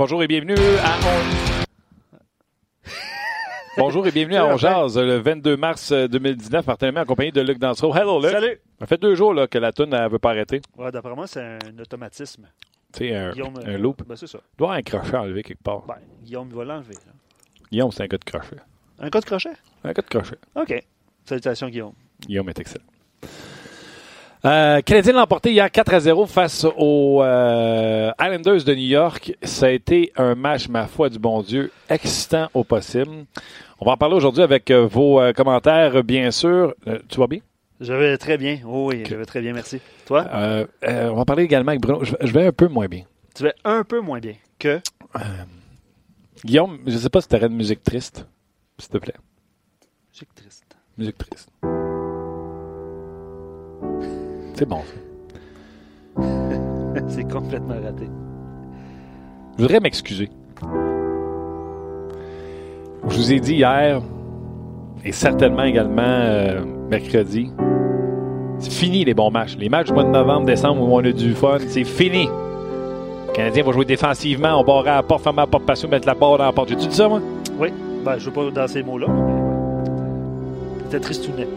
Bonjour et bienvenue à On... Bonjour et bienvenue à On Jazz, le 22 mars 2019, partenariat en compagnie de Luc Dansereau. Hello, Luc. Salut! Ça fait deux jours là, que la toune ne veut pas arrêter. Ouais, d'après moi, c'est un automatisme. Tu sais, un, un loop. Ben, c'est ça. Il doit un crochet enlevé quelque part. Ben, Guillaume, il va l'enlever. Guillaume, c'est un gars de crochet. Un cas de crochet? Un gars de crochet. OK. Salutations, Guillaume. Guillaume est excellent. Euh, Canadien l'a emporté hier 4 à 0 face aux euh, Islanders de New York. Ça a été un match, ma foi du bon Dieu, excitant au possible. On va en parler aujourd'hui avec euh, vos euh, commentaires, bien sûr. Euh, tu vas bien? Je vais très bien. Oh, oui, je vais très bien, merci. Toi? On va parler également avec Bruno. Je, je vais un peu moins bien. Tu vas un peu moins bien que? Guillaume, je ne sais pas si tu aurais une musique triste, s'il te plaît. Musique triste. Musique triste. C'est bon, c'est complètement raté. Je voudrais m'excuser. Je vous ai dit hier, et certainement également euh, mercredi, c'est fini les bons matchs. Les matchs du mois de novembre, décembre où on a du fun, c'est fini. Le Canadien va jouer défensivement, on barre à la porte, fermer la porte passion, mettre la barre dans la porte. J'ai-tu dit ça, moi? Oui. Ben, je ne veux pas dans ces mots-là, mais. C'était tristounet.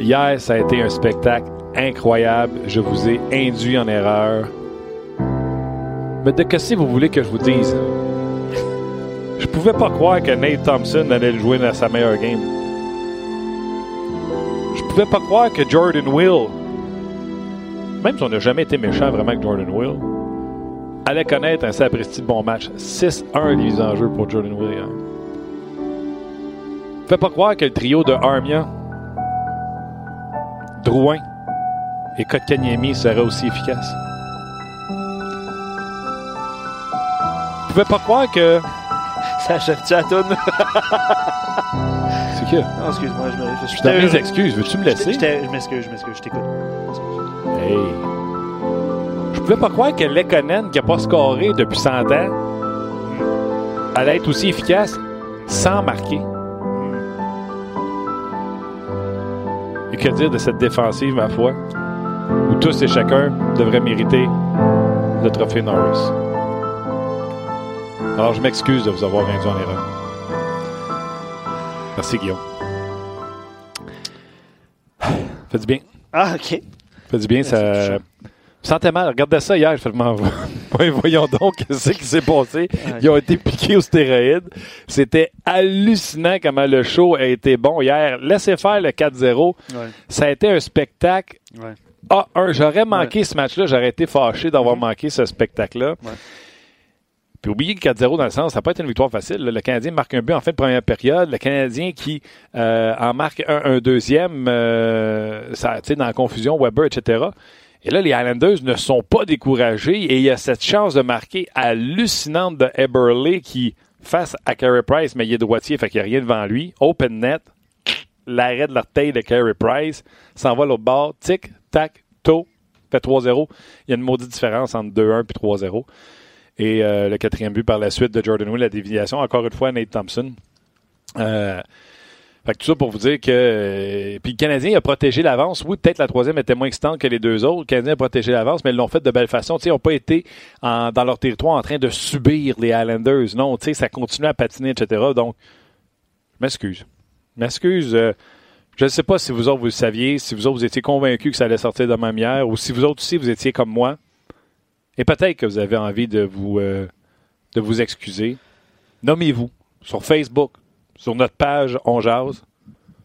Hier, ça a été un spectacle incroyable. Je vous ai induit en erreur. Mais de que si vous voulez que je vous dise? Je pouvais pas croire que Nate Thompson allait jouer dans sa meilleure game. Je pouvais pas croire que Jordan Will, même si on n'a jamais été méchant vraiment avec Jordan Will, allait connaître un sapristi de bon match. 6-1 les mises en jeu pour Jordan Will. Je pouvais pas croire que le trio de Armia, Drouin et Kotkaniemi serait aussi efficace. Je pouvais pas croire que. Ça achève-tu à toune? C'est que. non, excuse-moi, je, me, je suis Je mes excuses. Veux-tu me laisser? Je m'excuse, je m'excuse, je t'écoute. Hey. Je pouvais pas croire que Lekonen, qui n'a pas scoré depuis 100 ans, allait être aussi efficace sans marquer. Et que dire de cette défensive, ma foi, où tous et chacun devraient mériter le trophée Norris? Alors, je m'excuse de vous avoir induit en erreur. Merci, Guillaume. Fait du bien. Ah, OK. Fait du bien, ça. Me sentais mal. Regardez ça hier. Je fais, voyons donc ce qui s'est passé? Ils ont été piqués aux stéroïdes. C'était hallucinant comment le show a été bon hier. Laissez faire le 4-0. Ouais, Ça a été un spectacle. ouais. Ah, un, j'aurais manqué ce match-là. J'aurais été fâché d'avoir manqué ce spectacle-là. Puis oubliez que 4-0 dans le sens, ça n'a pas été une victoire facile. Le Canadien marque un but en fin de première période. Le Canadien qui euh, en marque un, un deuxième, euh, ça, tu sais, dans la confusion, Weber, etc. Et là, les Islanders ne sont pas découragés et il y a cette chance de marquer hallucinante de Eberle qui, face à Carey Price, mais il est droitier, fait qu'il n'y a rien devant lui. Open net, l'arrêt de l'orteil de Carey Price, s'en va l'autre bord, tic, tac, to, fait 3-0. Il y a une maudite différence entre 2-1 puis 3-0. Et euh, le quatrième but par la suite de Jordan Will, la déviation, encore une fois, Nate Thompson. Euh, fait que tout ça pour vous dire que. euh, puis le Canadien a protégé l'avance. Oui, peut-être la troisième était moins excitante que les deux autres. Le Canadien a protégé l'avance, mais ils l'ont fait de belle façon. Tu sais, ils n'ont pas été dans leur territoire en train de subir les Islanders. Non, ça continue à patiner, etc. Donc, je m'excuse. Je m'excuse. euh, je ne sais pas si vous autres vous le saviez, si vous autres vous étiez convaincus que ça allait sortir de ma hier, ou si vous autres aussi vous étiez comme moi. Et peut-être que vous avez envie de vous, euh, de vous excuser. Nommez-vous sur Facebook, sur notre page On Jase.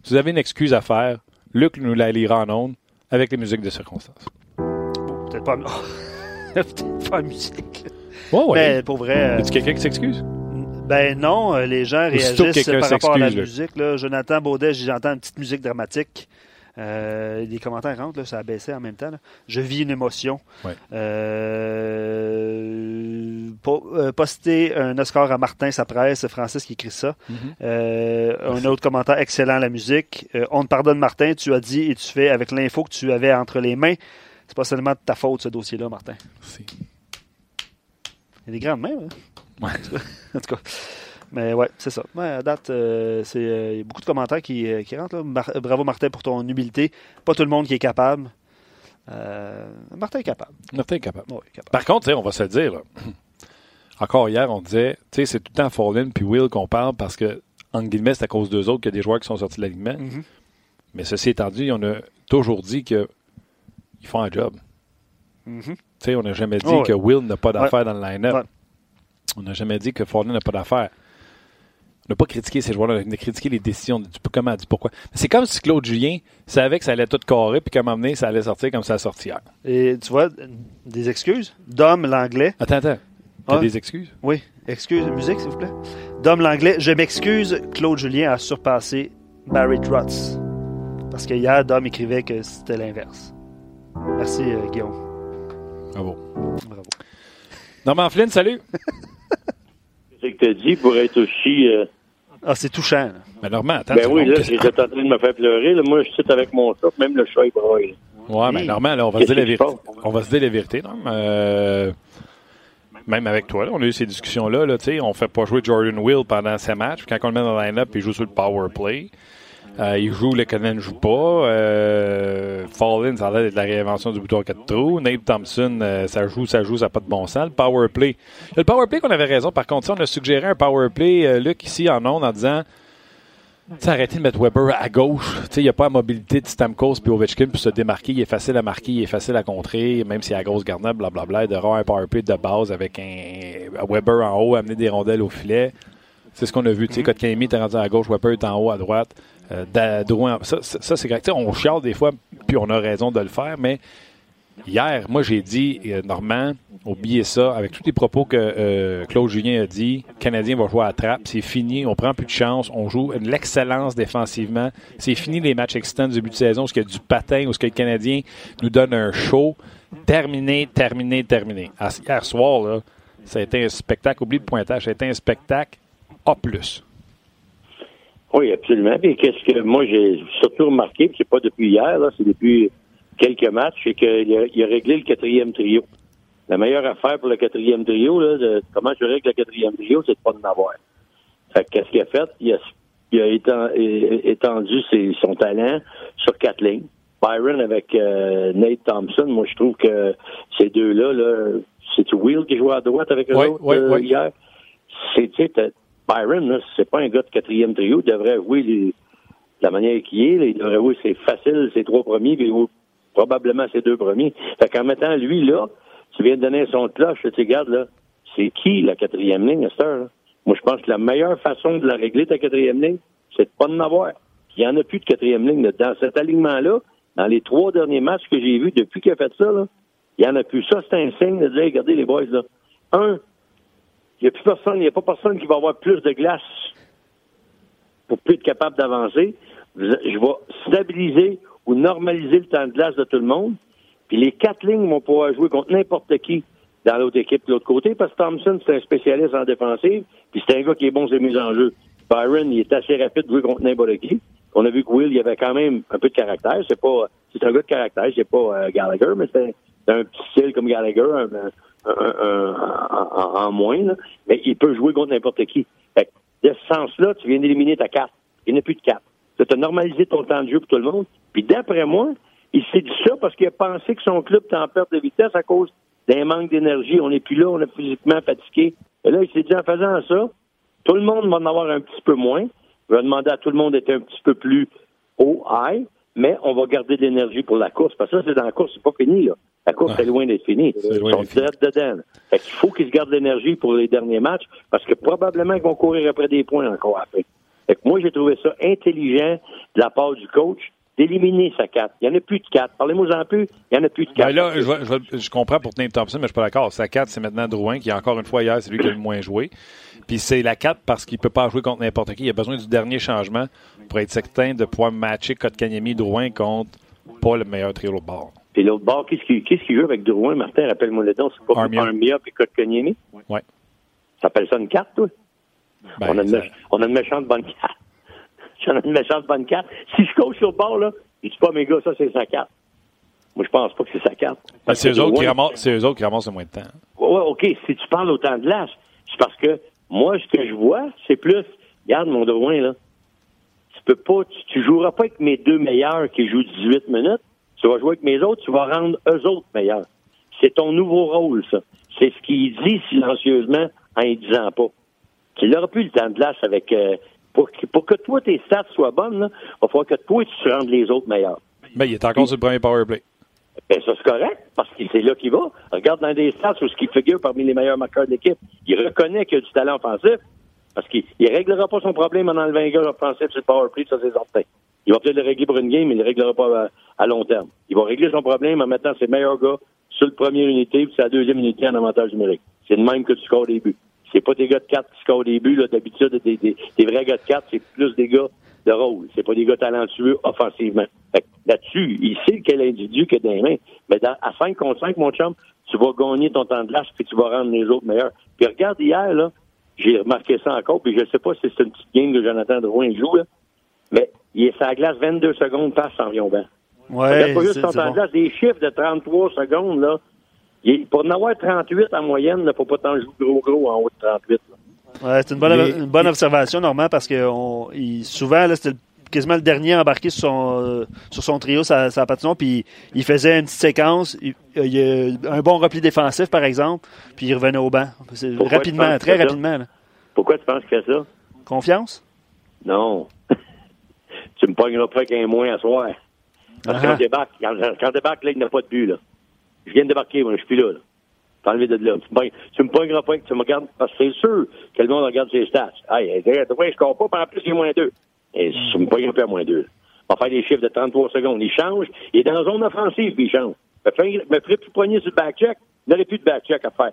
Si vous avez une excuse à faire, Luc nous la lira en ondes avec les musiques de circonstance. Bon, peut-être pas, peut-être pas musique. Ouais. Mais pour vrai, euh, Y a-tu quelqu'un qui s'excuse? ben non, euh, les gens réagissent par rapport à la là. musique. Là. Jonathan Baudet, j'entends une petite musique dramatique. Euh, des commentaires rentrent, là, ça a baissé en même temps. là. Je vis une émotion. Ouais. Euh, euh, poster un Oscar à Martin, sa presse, Francis qui écrit ça. Euh, un autre commentaire excellent, la musique. On te pardonne, Martin, tu as dit et tu fais avec l'info que tu avais entre les mains. C'est pas seulement de ta faute, ce dossier-là, Martin. Merci. Il y a des grandes mains, hein? Ouais. en tout cas. Mais ouais, c'est ça. Ouais, à date, euh, c'est, euh, il y a beaucoup de commentaires qui, euh, qui rentrent. là. Mar- bravo, Martin, pour ton humilité. Pas tout le monde qui est capable. Euh, Martin est capable. Martin est capable. Ouais, capable. Par contre, tu sais, on va se le dire, là. Encore hier, on disait, tu sais, c'est tout le temps Fallen puis Will qu'on parle parce que, en guillemets, c'est à cause d'eux autres qu'il y a des joueurs qui sont sortis de l'alignement. Mhm. Mais ceci étant dit, on a toujours dit qu'ils font un job. Mhm. Tu sais, on n'a jamais dit Oh, ouais. que Will n'a pas d'affaires dans le line-up. Ouais. On n'a jamais dit que Fournier n'a pas d'affaires. N'a pas critiqué ces joueurs-là, critiqué les décisions. Du, comment, du pourquoi. Mais c'est comme si Claude Julien savait que ça allait tout carrer, puis qu'à un moment donné, ça allait sortir comme ça a sorti hier. Et tu vois, des excuses? Dom l'anglais. Attends, attends. T'as Ah. des excuses? Oui, excuse, musique, s'il vous plaît. Dom l'anglais. Je m'excuse, Claude Julien a surpassé Barry Trotz. Parce que hier, Dom écrivait que c'était l'inverse. Merci, euh, Guillaume. Bravo. Bravo. Normand Flynn, salut. Que dit pour être aussi. euh, Ah, c'est touchant. là. Ben, Normand, attends. ben oui, là, j'étais en train de me faire pleurer. Là. Moi, je suis avec mon chat, même le chat, il braille. Ouais, mais Hey. Normand, là, on va se dire la vérité. On va se dire la vérité, non? Euh, même avec toi, là, on a eu ces discussions-là. Là, tu sais, on fait pas jouer Jordan Will pendant ses matchs. Puis Quand on le met dans le line-up, il joue sur le power play. Euh, il joue, le Canadiens ne joue pas. Euh, Fallin, ça a l'air d'être la réinvention du bouton 4 trous. Nate Thompson, euh, ça joue, ça joue, ça n'a pas de bon sens. Le power play. Le power play qu'on avait raison. Par contre, ça, on a suggéré un power play, euh, Luc, ici en ondes, en disant arrêtez de mettre Weber à gauche. Il n'y a pas la mobilité de Stamkos puis Ovechkin pour se démarquer. Il est facile à marquer, il est facile à contrer, même s'il y a la grosse garnade, blablabla. Avoir un power play de base avec un, Weber en haut, amener des rondelles au filet. C'est ce qu'on a vu. Sais, Kotkaniemi était rendu à gauche, Weber est en haut, à droite. Euh, Da- Drouin, ça, c'est correct. On chiale des fois, puis on a raison de le faire, mais hier, moi, j'ai dit, euh, Normand, oubliez ça, avec tous les propos que euh, Claude Julien a dit, le Canadien va jouer à trappe, c'est fini, on prend plus de chance, on joue l'excellence défensivement, c'est fini les matchs excitants du début de saison, où il y a du patin, où ce que le Canadien nous donne un show, terminé, terminé, terminé. Hier soir, ça a été un spectacle, oublie le pointage, ça a été un spectacle A+. Oui, absolument. Puis qu'est-ce que moi j'ai surtout remarqué, c'est pas depuis hier, là, c'est depuis quelques matchs, c'est qu'il a, il a réglé le quatrième trio. La meilleure affaire pour le quatrième trio, là, de comment je règle le quatrième trio, c'est de pas en avoir. Fait qu'est-ce qu'il a fait? Il a, il a étendu ses- son talent sur quatre lignes. Byron avec euh, Nate Thompson, moi je trouve que ces deux-là, là, c'est Will qui jouait à droite avec eux autres ouais, euh, ouais. hier? C'est, tu sais, Byron, c'est pas un gars de quatrième trio. Il devrait jouer les- la manière qu'il est. là. il devrait jouer ses faciles, ses trois premiers, puis probablement ses deux premiers. Fait qu'en mettant lui là, tu viens de donner son cloche, tu regardes là, c'est qui la quatrième ligne à cette heure? là? Moi, je pense que la meilleure façon de la régler, ta quatrième ligne, c'est de pas en avoir. Il n'y en a plus de quatrième ligne. Dans cet alignement-là, dans les trois derniers matchs que j'ai vus depuis qu'il a fait ça, là, il n'y en a plus. Ça, c'est un signe de dire, regardez les boys, là. Un, il n'y a plus personne, il n'y a pas personne qui va avoir plus de glace pour plus être capable d'avancer. Je vais stabiliser ou normaliser le temps de glace de tout le monde. Puis les quatre lignes vont pouvoir jouer contre n'importe qui dans l'autre équipe de l'autre côté, parce que Thompson, c'est un spécialiste en défensive, puis c'est un gars qui est bon sur les en jeu. Byron, il est assez rapide de jouer contre n'importe qui. On a vu que Will, il avait quand même un peu de caractère. C'est pas, c'est un gars de caractère, c'est pas euh, Gallagher, mais c'est un petit style comme Gallagher, un- en, en moins, là. mais il peut jouer contre n'importe qui. Fait que, de ce sens-là, tu viens d'éliminer ta carte. Il n'y a plus de quatre. Tu as normalisé ton temps de jeu pour tout le monde. Puis d'après moi, il s'est dit ça parce qu'il a pensé que son club était en perte de vitesse à cause d'un manque d'énergie. On n'est plus là, on est physiquement fatigué. Et là, il s'est dit en faisant ça, tout le monde va en avoir un petit peu moins. Il va demander à tout le monde d'être un petit peu plus haut, high, mais on va garder de l'énergie pour la course. Parce que ça, c'est dans la course, c'est pas fini. Là. La course Ouais. est loin d'être finie. C'est loin Ils sont direct dedans. Fait qu'il faut qu'ils se gardent de l'énergie pour les derniers matchs parce que probablement qu'ils vont courir après des points encore après. Fait que moi, j'ai trouvé ça intelligent de la part du coach d'éliminer sa 4. Il n'y en a plus de 4. Parlez-moi en plus, il n'y en a plus de 4. Ben là, je, comprends pour Nate Thompson, mais je suis pas d'accord. Sa 4, c'est maintenant Drouin, qui, encore une fois, hier, c'est lui qui a le moins joué. Puis c'est la 4 parce qu'il peut pas jouer contre n'importe qui. Il a besoin du dernier changement pour être certain de pouvoir matcher Kotkaniemi Drouin contre pas le meilleur trio au bord. Puis l'autre bord, qu'est-ce qu'il qu'il joue avec Drouin, Martin? Rappelle-moi le nom. C'est pas Armia. Armia puis Kotkaniemi? Ouais. Ça s'appelle ça une carte, toi? Ben, on, a une, on a une méchante bonne carte. J'en ai une méchante bonne carte. Si je coach sur le bord, là, il dit pas, mes gars, ça, c'est sa carte. Moi, je pense pas que c'est sa carte. ben, c'est eux, autres qui ramassent- eux autres qui ramassent le moins de temps. Ouais, ouais, OK, si tu parles autant de glace, c'est parce que moi, ce que je vois, c'est plus, regarde mon Drouin, là. Tu peux pas, tu, tu joueras pas avec mes deux meilleurs qui jouent 18 minutes. Tu vas jouer avec mes autres, tu vas rendre eux autres meilleurs. C'est ton nouveau rôle, ça. C'est ce qu'il dit silencieusement en y disant pas. Qu'il n'aura plus le temps de glace avec... Euh, pour, pour, que toi, tes stats soient bonnes, il va falloir que toi, tu rendes les autres meilleurs. Mais il est encore sur le premier power play. Ben, ça, c'est correct, parce que c'est là qu'il va. Regarde dans des stats où ce qui figure parmi les meilleurs marqueurs de l'équipe. Il reconnaît qu'il a du talent offensif, parce qu'il ne réglera pas son problème en enlevant un gars offensif sur le power play, ça, c'est certain. Il va peut-être le régler pour une game, mais il ne le réglera pas à, long terme. Il va régler son problème en mettant ses meilleurs gars sur le première unité, puis sa deuxième unité en avantage numérique. C'est le même que tu scores au début. C'est pas des gars de 4 qui scorent au début. D'habitude, des, des, des, vrais gars de 4, c'est plus des gars de rôle. C'est pas des gars talentueux offensivement. Là-dessus, il sait quel individu qui est dans les mains. Mais à 5 contre 5, mon chum, tu vas gagner ton temps de glace puis tu vas rendre les autres meilleurs. Puis regarde hier, là, j'ai remarqué ça encore, puis je sais pas si c'est une petite game que Jonathan Drouin joue, là, mais il est sur la glace 22 secondes, passe en banc. Ouais, pas juste son temps de glace, des chiffres de 33 secondes, là. pour en avoir 38 en moyenne, il ne faut pas t'en jouer gros gros en haut de 38. Ouais, c'est une bonne, une bonne observation, Normand, parce que on, il, souvent, c'était quasiment le dernier embarqué sur son, euh, sur son trio, sa, sa patinoire, puis il faisait une petite séquence, il, il a un bon repli défensif, par exemple, puis il revenait au banc. Rapidement, très rapidement. Là. Pourquoi tu penses qu'il fait ça? Confiance? Non. tu me pogneras pas qu'un moins à soir. Parce que quand débarque, quand, quand débarque, là, il n'a pas de but, là. Je viens de débarquer, moi, je suis plus là, là. T'enlever de là. Tu me pogneras pas que tu me regardes, parce que c'est sûr que le monde regarde ses stats. Hey, je score pas, en plus, il est moins deux. Et tu me pas à moins deux. On va faire des chiffres de 33 secondes. Il change, il est dans la zone offensive, puis il change. Me, ferait plus poigner sur le back-check, il n'aurait plus de back-check à faire.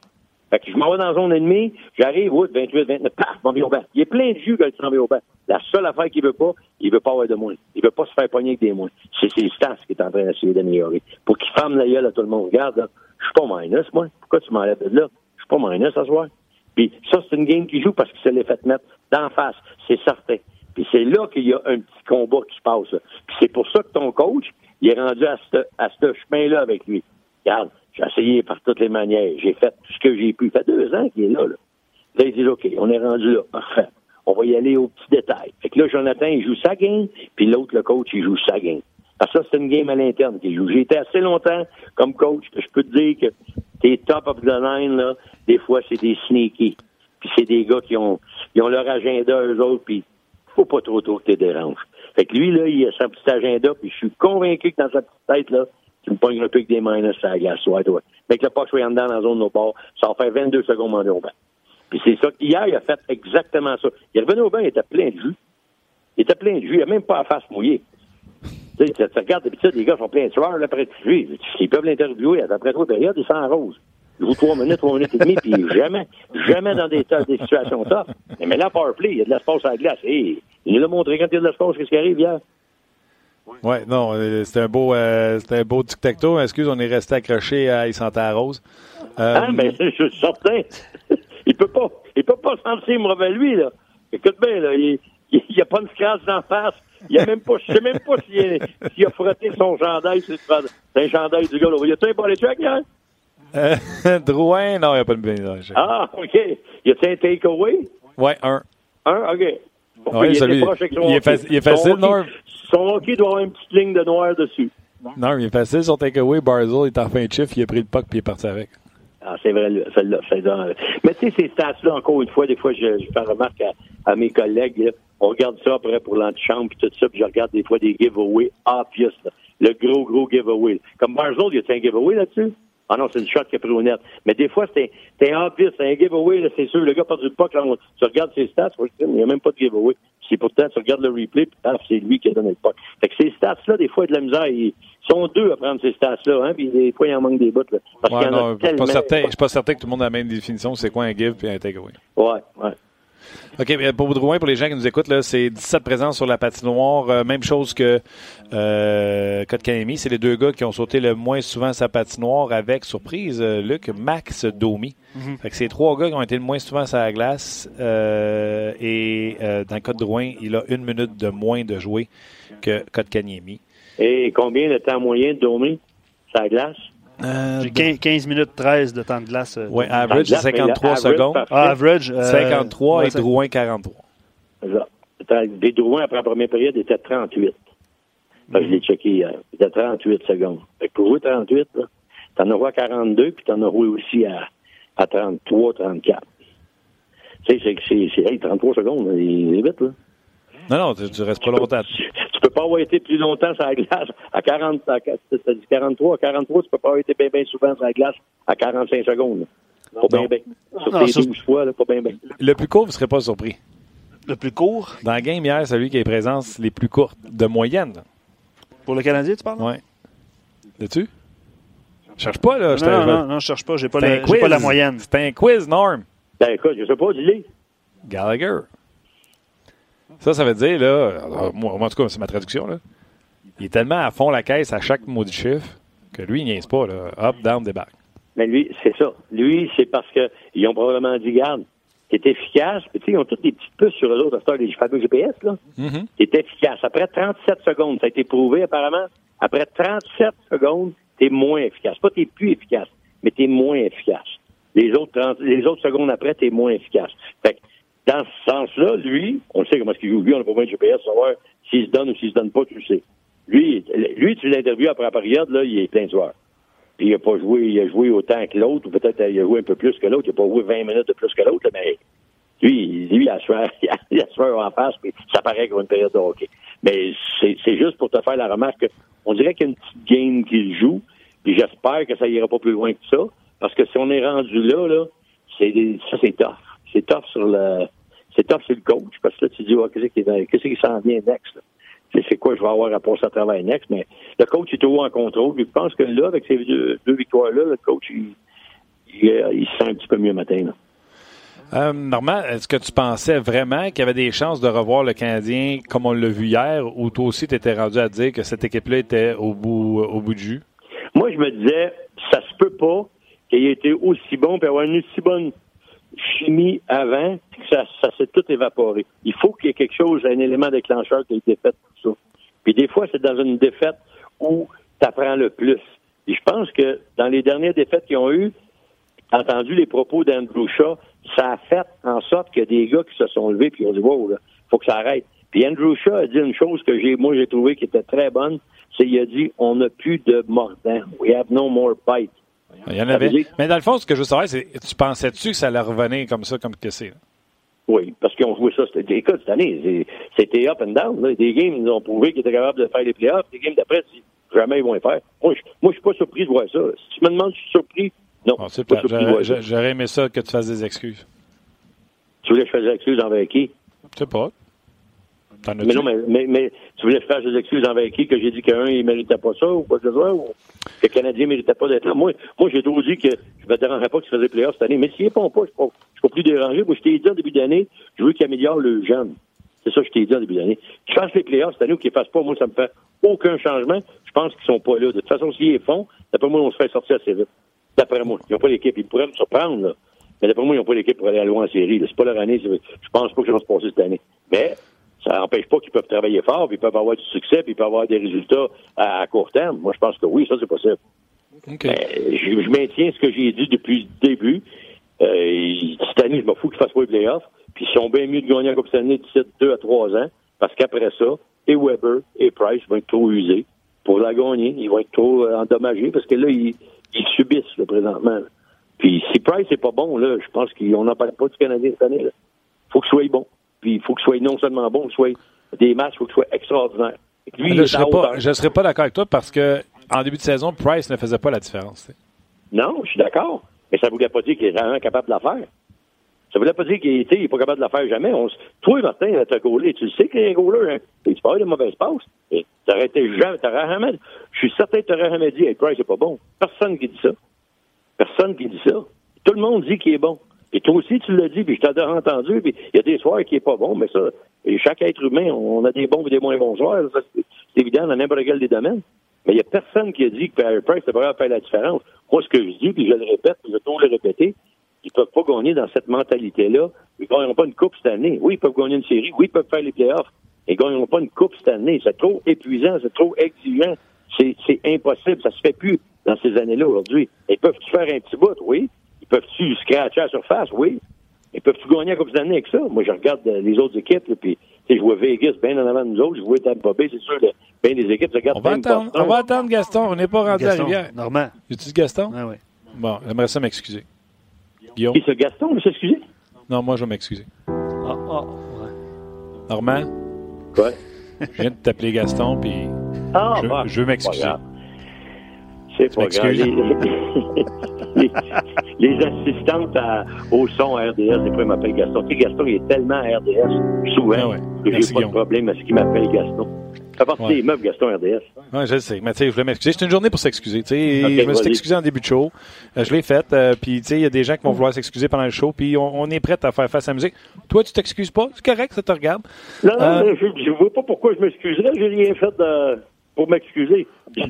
Fait que je m'en vais dans la zone ennemie, j'arrive, 28, 29, paf, vais au banc. Il est plein de jus quand il s'en au. La seule affaire qu'il veut pas, il veut pas avoir de moins. Il veut pas se faire pogner avec des moins. C'est ses stats qu'il est en train d'essayer d'améliorer. Pour qu'il ferme la gueule à tout le monde. Regarde, je suis pas minus, moi. Pourquoi tu m'enlèves de là? Je suis pas minus à soir. Puis ça, c'est une game qui joue parce qu'il se l'est fait mettre d'en face. C'est certain. Puis c'est là qu'il y a un petit combat qui se passe. Puis c'est pour ça que ton coach, il est rendu à ce à chemin-là avec lui. Regarde, j'ai essayé par toutes les manières. J'ai fait tout ce que j'ai pu. Ça fait deux ans qu'il est là, là. Là, il dit, OK, on est rendu là. Parfait. On va y aller aux petits détails. Fait que là, Jonathan, il joue sa game, puis l'autre, le coach, il joue sa game. Parce que ça, c'est une game à l'interne qu'il joue. J'ai été assez longtemps comme coach que je peux te dire que tes top of the line, là, des fois, c'est des sneaky. Puis c'est des gars qui ont, ils ont leur agenda, eux autres, puis faut pas trop trop que tu déranges. Fait que lui, là, il a son petit agenda, puis je suis convaincu que dans sa petite tête, là, tu me pognes un peu avec des minus à la glace, ouais, toi. Mais que le pas soit en dedans dans la zone de nos ports, ça va faire 22 secondes en banc. Puis c'est ça. Hier, il a fait exactement ça. Il est revenu au banc, il était plein de jus. Il était plein de jus. Il n'a même pas la face mouillée. Tu, sais, tu regardes d'habitude, les gars sont pleins de sueur, là, après tu Ils peuvent l'interviewer. Après trois périodes, ils sont en rose. Il joue trois minutes, trois minutes et demie, puis jamais, jamais dans des, des situations tough. Mais là, powerplay, il y a de l'espace à la glace. Hey, il nous l'a montré quand il y a de l'espace, qu'est-ce qui arrive hier. Oui, non, euh, c'était un beau, euh, c'était un beau tic-tac-toe. Excuse, on est resté accroché à Il la rose. Euh, ah, ben, je suis certain. il peut pas, il peut pas sentir mauvais, lui, là. Écoute bien, là, il, il, a pas de scratch d'en face. Il a même pas, je sais même pas s'il a, a frotté son chandail C'est un chandail du gars, là. Y a-tu un body check, hier? Euh, Drouin, non, il n'y a pas de body Ah, OK. Y a-tu un takeaway? Ouais, un. Un, OK. Bon, il, celui, il, est il, est facile, non? Son hockey doit avoir une petite ligne de noir dessus. Non, il est facile son takeaway. Barzell est en fin de chiffre, il a pris le puck puis il est parti avec. Ah, c'est vrai, celle-là. Celle Mais tu sais, ces stats-là, encore une fois, des fois, je, je fais remarque à, mes collègues, on regarde ça après pour l'antichambre puis tout ça, puis je regarde des fois des giveaways obvious, le gros, gros giveaway. Comme Barzell, il y a un giveaway là-dessus? Ah non, c'est une shot qui a pris au net. Mais des fois, c'est un obvious, c'est un giveaway, c'est sûr. Le gars part du puck, là, tu regardes ses stats, il n'y a même pas de giveaway. C'est pourtant, tu regardes le replay, puis c'est lui qui a donné le puck. Fait que ces stats-là, des fois, il y a de la misère. Ils sont deux à prendre ces stats-là, hein, puis des fois, il en manque des bouts. Là, parce qu'il y en a tellement. Je ne suis pas certain que tout le monde a la même définition. C'est quoi un give et un takeaway? Ouais, ouais. OK, pour Drouin, pour les gens qui nous écoutent, c'est 17 présences sur la patinoire. Euh, même chose que euh, Kotkaniemi. C'est les deux gars qui ont sauté le moins souvent sa patinoire avec, surprise, euh, Luc, Max Domi. Mhm. Fait que c'est trois gars qui ont été le moins souvent sur la glace. Euh, et dans le cas de Drouin, il a une minute de moins de jouer que Kotkaniemi. Et combien de temps moyen de Domi sur la glace? Euh, J'ai 15 minutes 13 de temps de glace. Euh, oui, average, c'est 53 secondes. Ah, average. 53 euh, et Drouin, 43. Des Drouin, après la première période, était 38. Je l'ai checké hier. Il était 38 secondes. Fait que pour jouer 38, t'en as à 42, puis t'en as aussi à, à 33, 34. Tu sais, c'est, c'est, hey, 33 secondes, il est vite, là. Non, non, tu, tu restes pas longtemps. Tu, tu pas avoir été plus longtemps sur la glace à 40, à, t'as dit 43, à 43, tu peux pas avoir été bien, bien souvent sur la glace à 45 secondes. Pas bien, bien. Sur Non, tes ça, 12 fois, là, pas bien, bien. Le plus court, vous ne serez pas surpris. Le plus court? Dans la game hier, celui qui a les présences les plus courtes, de moyenne. pour le Canadien, tu parles? Ouais. L'as-tu? Cherche pas, là. je Non, non, non, non, je cherche pas. J'ai pas, C'est un la, j'ai pas quiz. la moyenne. C'est un quiz, Norm. Ben, écoute, je sais pas, dis-le. Gallagher. Ça, ça veut dire, là, alors, moi, en tout cas, c'est ma traduction, là. Il est tellement à fond la caisse à chaque mot du chiffre que lui, il niaise pas, là. Up, down, débarque. Mais lui, c'est ça. Lui, c'est parce qu'ils ont probablement dit, garde, t'es efficace. Puis, tu sais, ils ont toutes des petites puces sur eux autres, à les fameux GPS, là. Mhm. T'es efficace. Après 37 secondes, ça a été prouvé, apparemment. Après 37 secondes, t'es moins efficace. Pas t'es plus efficace, mais t'es moins efficace. Les autres, 30 les autres secondes après, t'es moins efficace. Fait que, dans ce sens-là, lui, on sait comment est-ce qu'il joue. Lui, on n'a pas besoin de GPS, savoir s'il se donne ou s'il se donne pas, tu le sais. Lui, lui, tu l'interviews après la période, là, il est plein de joueurs. Puis il a pas joué, il a joué autant que l'autre, ou peut-être il a joué un peu plus que l'autre, il a pas joué 20 minutes de plus que l'autre, mais lui, lui, il a sueur, il a, a en face, puis ça paraît comme une période de hockey. Mais c'est juste pour te faire la remarque que on dirait qu'il y a une petite game qu'il joue, puis j'espère que ça ira pas plus loin que ça, parce que si on est rendu là, là, c'est ça c'est tough. C'est tough sur le c'est tough sur le coach, parce que là, tu dis, qu'est-ce qui, qu'est-ce qui s'en vient next? C'est c'est quoi je vais avoir à passer à travers next, mais le coach est toujours en contrôle, je pense que là, avec ces deux, deux victoires-là, le coach, il, il, euh, il se sent un petit peu mieux matin, là. Euh, Normand, est-ce que tu pensais vraiment qu'il y avait des chances de revoir le Canadien comme on l'a vu hier, ou toi aussi, tu étais rendu à dire que cette équipe-là était au bout, au bout du jus? Moi, je me disais, ça se peut pas qu'il ait été aussi bon puis avoir une aussi bonne chimie avant que ça, ça s'est tout évaporé. Il faut qu'il y ait quelque chose, un élément déclencheur qui a été fait pour ça. Puis des fois, c'est dans une défaite où tu apprends le plus. Et je pense que dans les dernières défaites qu'ils ont eues, entendu les propos d'Andrew Shaw, ça a fait en sorte qu'il a des gars qui se sont levés puis ont dit wow, là, faut que ça arrête. Puis Andrew Shaw a dit une chose que j'ai, moi j'ai trouvé qui était très bonne, c'est il a dit on n'a plus de mordant. We have no more bite. Il y en avait. Mais dans le fond, ce que je veux savoir, c'est tu pensais-tu que ça allait revenir comme ça, comme que c'est? Oui, parce qu'ils ont joué ça. Écoute, cette année, c'était up and down. Là. Des games, ils ont prouvé qu'ils étaient capables de faire les playoffs. Des games d'après, jamais ils vont les faire. Moi, je, je suis pas surpris de voir ça. Si tu me demandes si je suis surpris, non. Bon, pas. J'aurais aimé ça que tu fasses des excuses. Tu voulais que je fasse des excuses envers qui? Je sais pas. Mais non, mais, mais, tu voulais faire des excuses envers qui? Que j'ai dit qu'un, il méritait pas ça ou quoi que ce soit? Ou que le Canadien méritait pas d'être là? Moi, moi j'ai toujours dit que je me dérangerais pas qu'il faisait playoffs cette année. Mais s'ils ne font pas, je ne suis pas plus dérangé. Moi, je t'ai dit en début d'année, je veux qu'ils améliorent le jeune. C'est ça que je t'ai dit en début d'année. Qu'ils fassent les playoffs cette année ou qu'ils ne fassent pas, moi, ça me fait aucun changement. Je pense qu'ils sont pas là. De toute façon, s'ils les font, d'après moi, on se fait sortir assez vite. D'après moi. Ils n'ont pas l'équipe. Ils pourraient me surprendre, là. Mais d'après moi, ils n'ont pas l'équipe pour aller loin en série. C'est pas leur année. Je pense pas que ça va se passer cette année. Mais ça n'empêche pas qu'ils peuvent travailler fort, puis ils peuvent avoir du succès, puis ils peuvent avoir des résultats à, à court terme. Moi, je pense que oui, ça, c'est possible. OK. Mais je, je maintiens ce que j'ai dit depuis le début. Euh, cette année, je m'en fous qu'ils fassent pas les playoffs. Puis ils sont bien mieux de gagner la Coupe Stanley d'ici deux à trois ans, parce qu'après ça, et Weber et Price vont être trop usés pour la gagner. Ils vont être trop euh, endommagés, parce que là, ils, ils subissent là, présentement. là. Puis si Price n'est pas bon, là, je pense qu'on n'en parle pas du Canadien cette année. Il faut qu'il soit bon. Puis il faut qu'il soit non seulement bon, qu'il soit des matchs, il faut qu'il soit extraordinaire. Lui, Là, je à serais pas, serais d'accord avec toi parce que en début de saison, Price ne faisait pas la différence. Non, je suis d'accord. Mais ça ne voulait pas dire qu'il est vraiment capable de la faire. Ça ne voulait pas dire qu'il était- il est pas capable de la faire jamais. On, toi, Martin, t'as gaulé. Tu le sais qu'il est un goaler. Hein? Tu parles de mauvaise passe? T'aurais été jamais, jamais, je suis certain que t'aurais jamais dit, hey, Price, c'est pas bon. Personne qui dit ça. Personne qui dit ça. Tout le monde dit qu'il est bon. Et toi aussi, tu l'as dit, puis je t'ai entendu, puis il y a des soirs qui est pas bon, mais ça, chaque être humain, on a des bons et des moins bons soirs. C'est c'est évident dans n'importe quel des domaines. Mais il n'y a personne qui a dit que Perry Price n'est pas faire la différence. Moi, ce que je dis, puis je le répète, je vais le répéter, ils peuvent pas gagner dans cette mentalité-là. Ils ne gagneront pas une coupe cette année. Oui, ils peuvent gagner une série. Oui, ils peuvent faire les playoffs. Ils ne gagneront pas une coupe cette année. C'est trop épuisant, c'est trop exigeant. C'est c'est impossible. Ça se fait plus dans ces années-là aujourd'hui. Ils peuvent-tu faire un petit bout? Oui. Ils peuvent-tu scratcher à la surface? Oui. Ils peuvent-tu gagner la coupe d'année avec ça? Moi, je regarde euh, les autres équipes, là, puis tu je vois Vegas bien en avant de nous autres. Je vois Tampa Bay, c'est sûr, le- bien des équipes. Je regarde On va attendre, on va attendre Gaston. On n'est pas rendu à Gaston, Rivière. Normand. J'ai-tu dit Gaston? Ah, oui. Bon, j'aimerais ça m'excuser. Guillaume? Qui, ce Gaston, je s'excuser? Non, moi, je vais m'excuser. Ah, ah, ouais. Normand, Quoi? je viens de t'appeler Gaston, puis Ah, je, bah, je veux m'excuser. C'est pas grave. Les, assistantes à- au son à RDS, des fois, ils m'appellent Gaston. Tu sais, Gaston, il est tellement à RDS, souvent, Ah ouais. que j'ai pas de problème à ce qu'il m'appelle Gaston. Ça partie Ouais. des meubles Gaston RDS. Oui, je le sais. Mais tu sais, je voulais m'excuser. C'est une journée pour s'excuser. tu sais. Ok, je me suis excusé en début de show. Euh, je l'ai fait. euh, puis, tu sais, il y a des gens qui vont vouloir s'excuser pendant le show. Puis, on, on est prêt à faire face à la musique. Toi, tu t'excuses pas? C'est correct, ça te regarde? Non, non, Euh, je, je vois pas pourquoi je m'excuserais. J'ai rien fait de- pour m'excuser. J'ai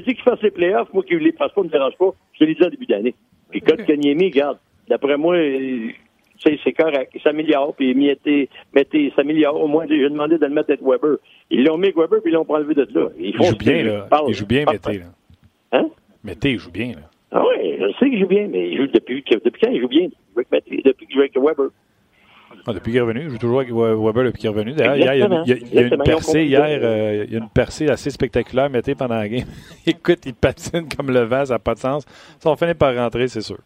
dit qu'il fasse les playoffs. Moi, qu'il les fasse pas, ne me dérange pas. Je te l'ai dit en début d'année. Puis, quand Kanyemi, regarde, d'après moi, c'est correct. Il s'améliore. Puis, mettez, mettez, il s'améliore. Au moins, j'ai demandé de le mettre avec Weber. Ils l'ont mis avec Weber, puis ils l'ont enlevé de là. Ils Il font joue ce que bien, je là. parle. Il joue bien. Mété, là. Hein? Mété, il joue bien, là. Ah oui, je sais qu'il joue bien, mais il joue depuis, que- depuis quand il joue bien? Il joue Depuis qu'il joue avec Weber. Ah, depuis qu'il est revenu. Il joue toujours avec Weber depuis qu'il est revenu. D'ailleurs, hier, il y a, il y a- il y a une ont percée hier. euh, il y a une percée assez spectaculaire, Mété, pendant la game. Écoute, il patine comme le vent, ça n'a pas de sens. Ça va finir par rentrer, c'est sûr.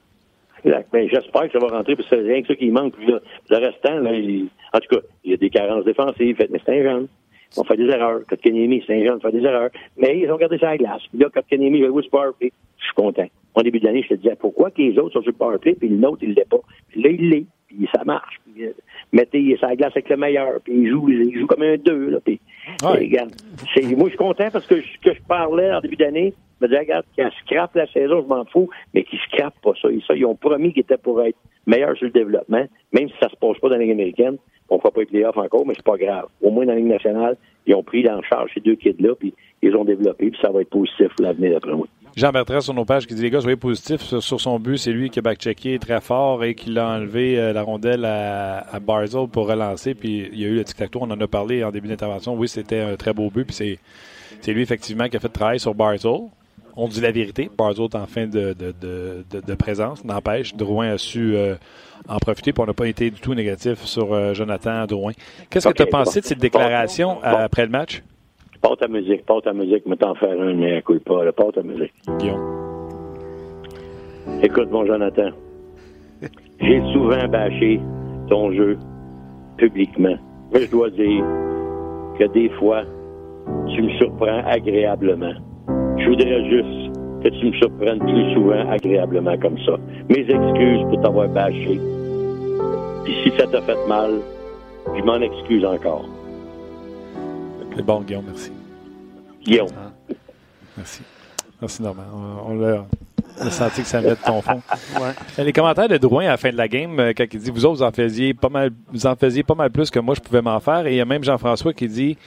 Exact. Ben, j'espère que ça va rentrer, parce que c'est rien que ça qui manque. Puis là, le restant, là, il- en tout cas, il y a des carences défensives, mais c'est un jeune. On fait des erreurs. Kotkaniemi, c'est un jeune, fait des erreurs. Mais ils ont gardé ça à la glace. Puis là, Kotkaniemi, je sur powerplay. Je suis content. Au début de l'année, je te disais, pourquoi que les autres sont sur le powerplay, puis l'autre, il l'est pas? Puis là, il l'est. Puis ça marche. Puis, euh, mettez, la glace avec le meilleur. Puis il joue, il joue comme un deux, là. Puis, Ouais. et regarde, c'est- moi, je suis content parce que ce que je parlais en début d'année, je me disais, regarde, qu'elle scrape la saison, je m'en fous, mais qu'ils scrapent pas ça. Et ça, ils ont promis qu'ils étaient pour être meilleurs sur le développement, même si ça se passe pas dans la Ligue américaine. On ne fera pas les playoffs encore, mais c'est pas grave. Au moins, dans la Ligue nationale, ils ont pris en charge ces deux kids-là, puis ils ont développé, puis ça va être positif l'avenir, d'après moi. Jean Bertrand sur nos pages qui dit les gars, soyez positifs sur, son but. C'est lui qui a backchecké très fort et qui l'a enlevé euh, la rondelle à, à Barzell pour relancer. Puis il y a eu le tic-tac-toe. On en a parlé en début d'intervention. Oui, c'était un très beau but. Puis c'est, lui effectivement qui a fait travail sur Barzell. On dit la vérité. Barzell est en fin de, de, de, de- de présence. N'empêche, Drouin a su euh, en profiter. Puis on n'a pas été du tout négatif sur euh, Jonathan Drouin. Qu'est-ce que tu as pensé de cette déclaration Bon. après le match, Porte ta musique, porte ta musique, mais t'en faire un, mais écoute pas, là, porte ta musique. Guillaume? Écoute, mon Jonathan, j'ai souvent bâché ton jeu publiquement. Mais je dois dire que des fois, tu me surprends agréablement. Je voudrais juste que tu me surprennes plus souvent agréablement comme ça. Mes excuses pour t'avoir bâché. Puis si ça t'a fait mal, je m'en excuse encore. C'est bon, Guillaume, merci. Guillaume. Merci. Merci, Normand. On, on l'a on a senti que ça met de ton fond. Ouais. Euh, Les commentaires de Drouin à la fin de la game, euh, quand il dit Vous autres, vous en faisiez pas mal, vous en faisiez pas mal plus que moi, je pouvais m'en faire. Et il y a même Jean-François qui dit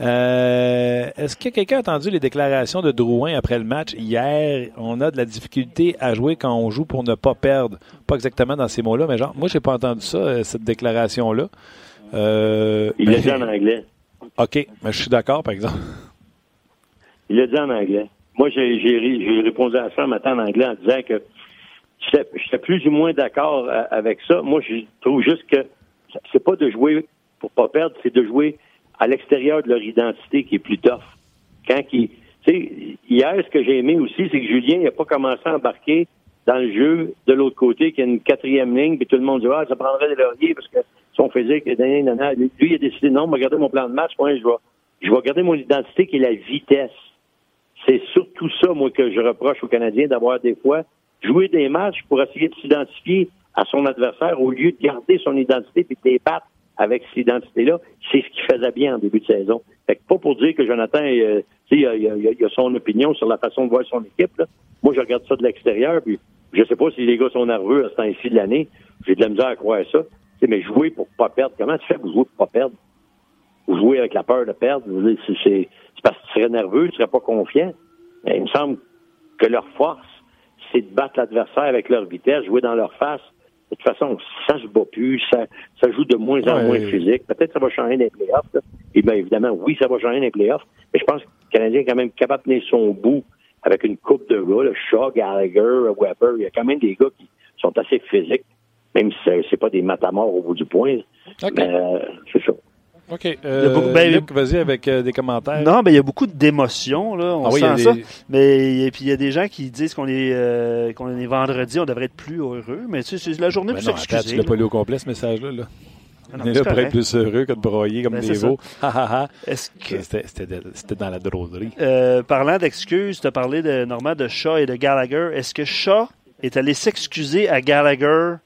euh, Est-ce que quelqu'un a entendu les déclarations de Drouin après le match hier? On a de la difficulté à jouer quand on joue pour ne pas perdre. Pas exactement dans ces mots-là, mais genre, moi, j'ai pas entendu ça, euh, cette déclaration-là. Euh, Il l'a dit en anglais. OK, mais je suis d'accord, par exemple. Il l'a dit en anglais. Moi, j'ai répondu à ça un matin en anglais en disant que j'étais plus ou moins d'accord avec ça. Moi, je trouve juste que c'est pas de jouer pour pas perdre, c'est de jouer à l'extérieur de leur identité qui est plus tough. Quand qui, hier, ce que j'ai aimé aussi, c'est que Julien n'a pas commencé à embarquer dans le jeu de l'autre côté, qu'il y a une quatrième ligne, puis tout le monde dit ah, ça prendrait des lauriers parce que son physique, lui, il a décidé non, garder mon plan de match, moi, je vais, je vais garder mon identité qui est la vitesse. C'est surtout ça, moi, que je reproche aux Canadiens d'avoir des fois joué des matchs pour essayer de s'identifier à son adversaire au lieu de garder son identité puis de les battre avec cette identité-là. C'est ce qu'il faisait bien en début de saison. Fait que pas pour dire que Jonathan, euh, tu sais, il a, il a- son opinion sur la façon de voir son équipe. là. Moi, je regarde ça de l'extérieur, puis je sais pas si les gars sont nerveux à ce temps-ci de l'année. J'ai de la misère à croire ça. Tu sais, mais jouer pour pas perdre, comment tu fais pour jouer pour pas perdre? Ou jouer avec la peur de perdre? C'est parce que tu serais nerveux, tu serais pas confiant. Il me semble que leur force, c'est de battre l'adversaire avec leur vitesse, jouer dans leur face. De toute façon, ça se bat plus, ça, ça joue de moins en Ouais. moins physique. Peut-être que ça va changer dans les playoffs. là. Et bien évidemment, oui, ça va changer dans les playoffs. Mais je pense que le Canadien est quand même capable de tenir son bout avec une coupe de gars, le Shaw, Gallagher, Weber. Il y a quand même des gars qui sont assez physiques, même si c'est- pas des matamores au bout du point. Mais, euh, c'est ça. OK. Euh, ben, Luc, vas-y avec euh, des commentaires. Non, ben il y a beaucoup d'émotions, là. On ah sent ça. Mais puis il y a des gens qui disent qu'on est, euh, qu'on est vendredi, on devrait être plus heureux. Mais tu sais, c'est la journée ben pour s'excuser. Tu l'as pas lu au complet, ce message-là, là. Ah on est là pour être plus heureux que de broyer comme ben, des veaux. que... C'était dans la drôlerie. parlant d'excuses, tu as parlé de, normalement de Shaw et de Gallagher. Est-ce que Shaw est allé s'excuser à Gallagher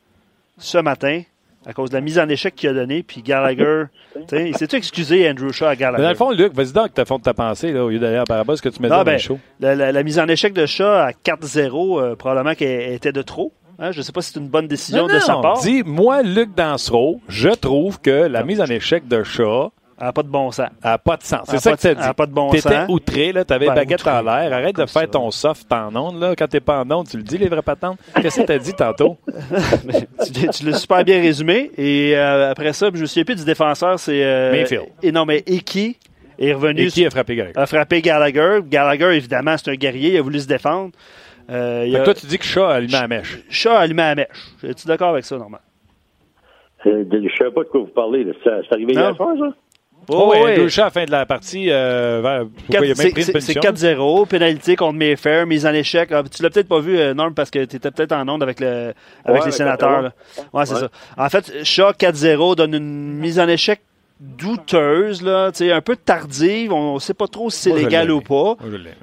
ce matin? À cause de la mise en échec qu'il a donnée. Puis Gallagher, il s'est excusé, Andrew Shaw, à Gallagher. Mais dans le fond, Luc, vas-y donc, ta fond de ta pensée, là, au lieu d'aller à Parabole, ce que tu mets dans ben, le show. La, la, mise en échec de Shaw à 4-0, euh, probablement qu'elle était de trop. Hein? Je ne sais pas si c'est une bonne décision de sa part. Dis, moi, Luc Dansereau, je trouve que la mise en échec de Shaw elle n'a pas de bon sens. Elle n'a pas de sens. C'est ça que tu as dit. Elle n'a pas de bon sens. Tu étais outré, tu avais ben, baguette en l'air. Arrête de faire ton soft en ondes. Là. Quand tu n'es pas en ondes, tu le dis, les vraies patentes. Qu'est-ce que tu as dit tantôt? tu, l'as super bien résumé. Et euh, après ça, je me souviens plus du défenseur. C'est. Euh, Mayfield. Et non, mais Iki est revenu. Iki a frappé Gallagher. A frappé Gallagher. Gallagher, évidemment, c'est un guerrier. Il a voulu se défendre. Euh, toi, tu dis que Shaw a allumé la mèche. Shaw a allumé la mèche. Es-tu d'accord avec ça, Norman? Euh, je ne sais pas de quoi vous parlez. C'est arrivé hier soir, ça? Oh, oui, ouais. à la fin de la partie. Euh, c'est 4-0, pénalité contre Mayfair, mise en échec. Ah, tu l'as peut-être pas vu, euh, Norm, parce que tu étais peut-être en onde avec, le, avec les sénateurs. Ouais, c'est ça. En fait, Shaw 4-0 donne une mise en échec douteuse, là, un peu tardive. On ne sait pas trop si c'est légal ou pas.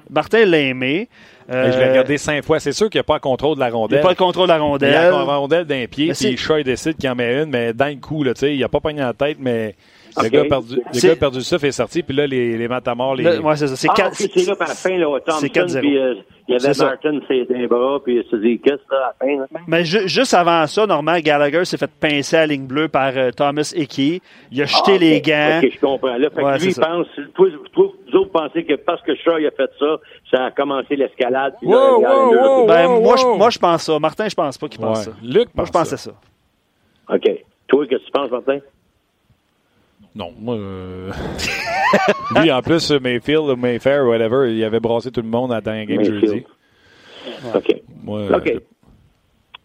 Martin l'a aimé. Euh, je l'ai regardé cinq fois. C'est sûr qu'il n'y a pas le contrôle de la rondelle. Il n'y a pas le contrôle de la rondelle. Il y a la rondelle d'un pied, puis Shaw décide qu'il en met une, mais d'un coup, là, il n'a pas pogné la tête, mais le gars a perdu, le gars perdu le souffle est sorti, puis là, les, les matamors, les. ouais, c'est ça. C'est 4 ah, C'est là, par la fin, là, Thompson, puis euh, il y avait Martin, c'est des bras, puis il se dit, qu'est-ce que à la fin, là? Mais ju juste avant ça, normalement, Gallagher s'est fait pincer à ligne bleue par euh, Thomas Hickey. Il a jeté ah, les gants. Ok, je comprends. Là, fait ouais, que lui, il pense, toi, toi, vous autres pensez que parce que Shaw a fait ça, ça a commencé l'escalade. Wow, wow, wow, ben, moi, je, moi, je pense ça. Martin, je pense pas qu'il pense ouais. ça. Luc, moi, je pensais ça. ça. OK. Toi, qu'est-ce que tu penses, Martin? Non, moi. Euh... lui, en plus, Mayfield, Mayfair, whatever, il avait brassé tout le monde à la game jeudi. OK. Moi, OK. Euh...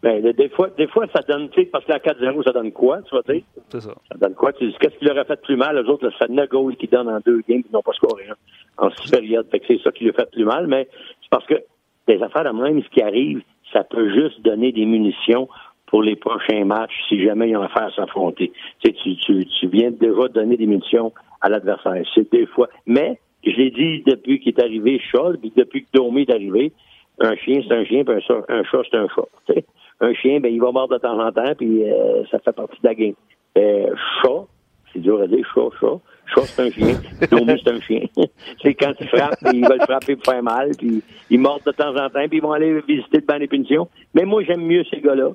Ben, des fois, des fois, ça donne, tu sais, parce que la 4-0, ça donne quoi, tu vois, tu sais? C'est ça. Ça donne quoi? Qu'est-ce qui leur a fait plus mal? Les autres, ça donne 9 goals qui donnent en deux games, qui n'ont pas scoré hein, en six périodes. Fait que c'est ça qui leur a fait plus mal, mais c'est parce que des affaires de même, ce qui arrive, ça peut juste donner des munitions pour les prochains matchs si jamais ils ont affaire à s'affronter. Tu, tu, tu, tu viens déjà donner des munitions à l'adversaire. C'est des fois. Mais, je l'ai dit depuis qu'il est arrivé Shaw, puis depuis que Domi est arrivé, un chien, c'est un chien, puis un, chat, c'est un chat. Un chien, ben, il va mordre de temps en temps, puis euh, ça fait partie de la game. Euh, chat, c'est dur à dire, chat, chat. Chat, c'est un chien. Domi, c'est un chien. c'est quand il frappe, ils veulent frapper pour faire mal, puis ils mordent de temps en temps, puis ils vont aller visiter le banc des punitions. Mais moi, j'aime mieux ces gars-là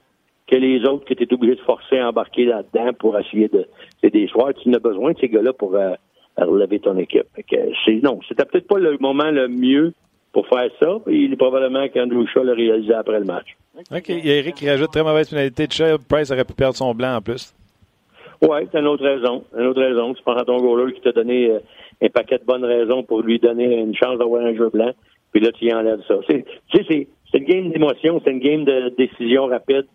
que les autres que tu es obligé de forcer à embarquer là-dedans pour essayer de. C'est des soirs, tu n'as besoin de ces gars-là pour euh, relever ton équipe. c'est, non, c'était peut-être pas le moment le mieux pour faire ça. Il est probablement qu'Andrew Shaw l'a réalisé après le match. OK. Il y a Eric qui rajoute très mauvaise pénalité de Shaw. Price aurait pu perdre son blanc en plus. Oui, c'est une autre raison. Une autre raison. Tu penses à ton goaler qui t'a donné euh, un paquet de bonnes raisons pour lui donner une chance d'avoir un jeu blanc. Puis là, tu y enlèves ça. Tu sais, c'est, c'est une game d'émotion, c'est une game de décision rapide.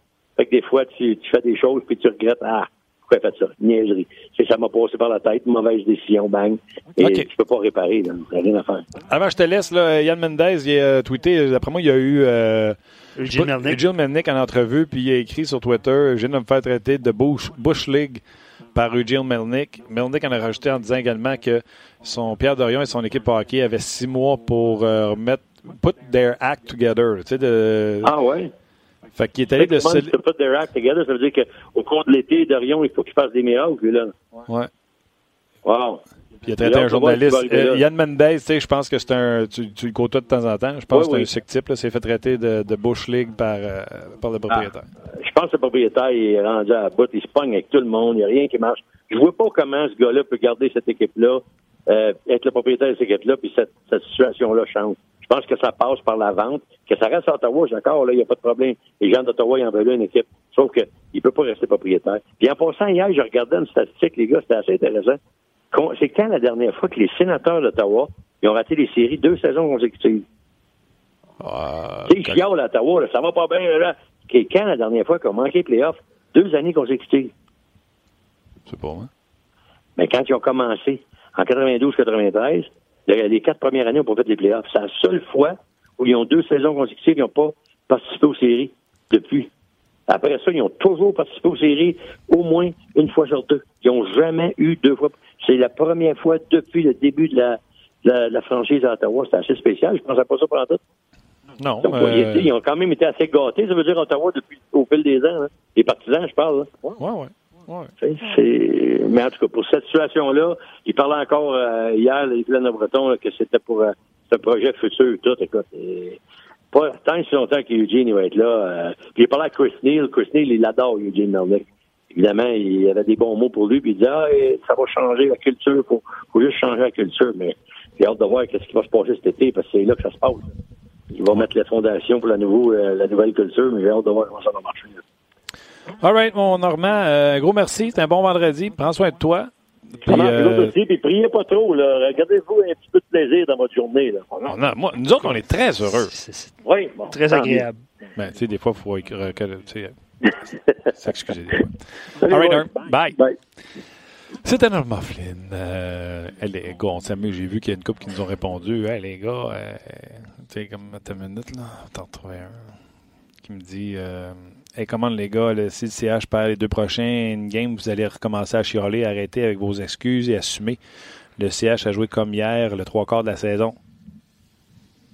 Fait que des fois, tu, tu fais des choses puis tu regrettes, ah, pourquoi j'ai fait ça? Niaiserie. C'est ça m'a passé par la tête, mauvaise décision, bang. Et okay. tu peux pas réparer, là. rien à faire. Avant, je te laisse, là, Yann Mendez, il a euh, tweeté, d'après moi, il y a eu, euh, Jill Melnick. en entrevue, puis il a écrit sur Twitter, je viens de me faire traiter de Bush, Bush League par Eugene Melnick. Melnick en a rajouté en disant également que son Pierre Dorion et son équipe hockey avaient six mois pour euh, remettre put their act together. Tu sais, de, ah ouais? Fait qu'il est allé de se... put their act together, ça veut dire qu'au cours de l'été, Dorion, il faut qu'il fasse des miracles, là. Ouais. Wow. Puis il a traité un journaliste. Euh, Yann Mendez, tu sais, je pense que c'est un. Tu, tu, le côtoies de temps en temps. Je pense que c'est un sick type. Là, s'est fait traiter de, de Bush League par, euh, par le ah, propriétaire. Ah, je pense que le propriétaire est rendu à bout. Il se pogne avec tout le monde. Il n'y a rien qui marche. Je vois pas comment ce gars-là peut garder cette équipe-là, euh, être le propriétaire de cette équipe-là, puis cette, cette situation-là change. Je pense que ça passe par la vente. Que ça reste à Ottawa, d'accord, là, il n'y a pas de problème. Les gens d'Ottawa, ils en veulent une équipe. Sauf qu'il ne peut pas rester propriétaire. Puis en passant, hier, je regardais une statistique, les gars, c'était assez intéressant. C'est quand la dernière fois que les sénateurs d'Ottawa ils ont raté les séries deux saisons consécutives? Euh, tu sais, à Ottawa, là, ça va pas bien. Là. Quand la dernière fois qu'ils ont manqué les playoffs? Deux années consécutives. C'est bon, hein? Mais quand ils ont commencé en 92-93, les quatre premières années, on pas fait les playoffs. C'est la seule fois où ils ont deux saisons consécutives qui n'ont pas participé aux séries depuis. Après ça, ils ont toujours participé aux séries au moins une fois sur deux. Ils n'ont jamais eu deux fois. C'est la première fois depuis le début de la, la, franchise à Ottawa. C'est assez spécial. Je ne pensais pas ça pendant tout. Non. Euh, ils ont quand même été assez gâtés, ça veut dire Ottawa, depuis au fil des ans. Hein. Les partisans, je parle. Oui, oui. Ouais. Mais en tout cas, pour cette situation-là, il parlait encore euh, hier, de Breton, que c'était pour euh, ce projet futur, tout. Écoute, pas tant si longtemps qu'Eugene va être là. Euh, puis il parlait à Chris Neal. Chris Neal, il adore Eugene Melnick. Évidemment, il avait des bons mots pour lui, puis il disait ah, ça va changer la culture, faut, faut juste changer la culture. Mais j'ai hâte de voir ce qui va se passer cet été, parce que c'est là que ça se passe. Il va mettre les fondations pour la, nouveau, la nouvelle culture, mais j'ai hâte de voir comment ça va marcher. All right, mon Normand, euh, gros merci. C'est un bon vendredi. Prends soin de toi. Puis, euh... aussi, puis priez pas trop. Là. Regardez-vous un petit peu de plaisir dans votre journée. Là. On a, moi, nous autres, on est très heureux. oui, très agréable. Ben, tu sais, des fois, il faut s'excuser. All right, bye. bye. C'était Norma Flynn. Euh, elle est gars, on s'amuse. J'ai vu qu'il y a une couple qui nous ont répondu. Hey, les gars, euh, tu sais, comme ta minute, là, t'en trouver un qui me dit euh, Hey, comment les gars, si le CH perd les deux prochains games, vous allez recommencer à chialer, arrêter avec vos excuses et assumer. Le CH a joué comme hier, le trois quarts de la saison.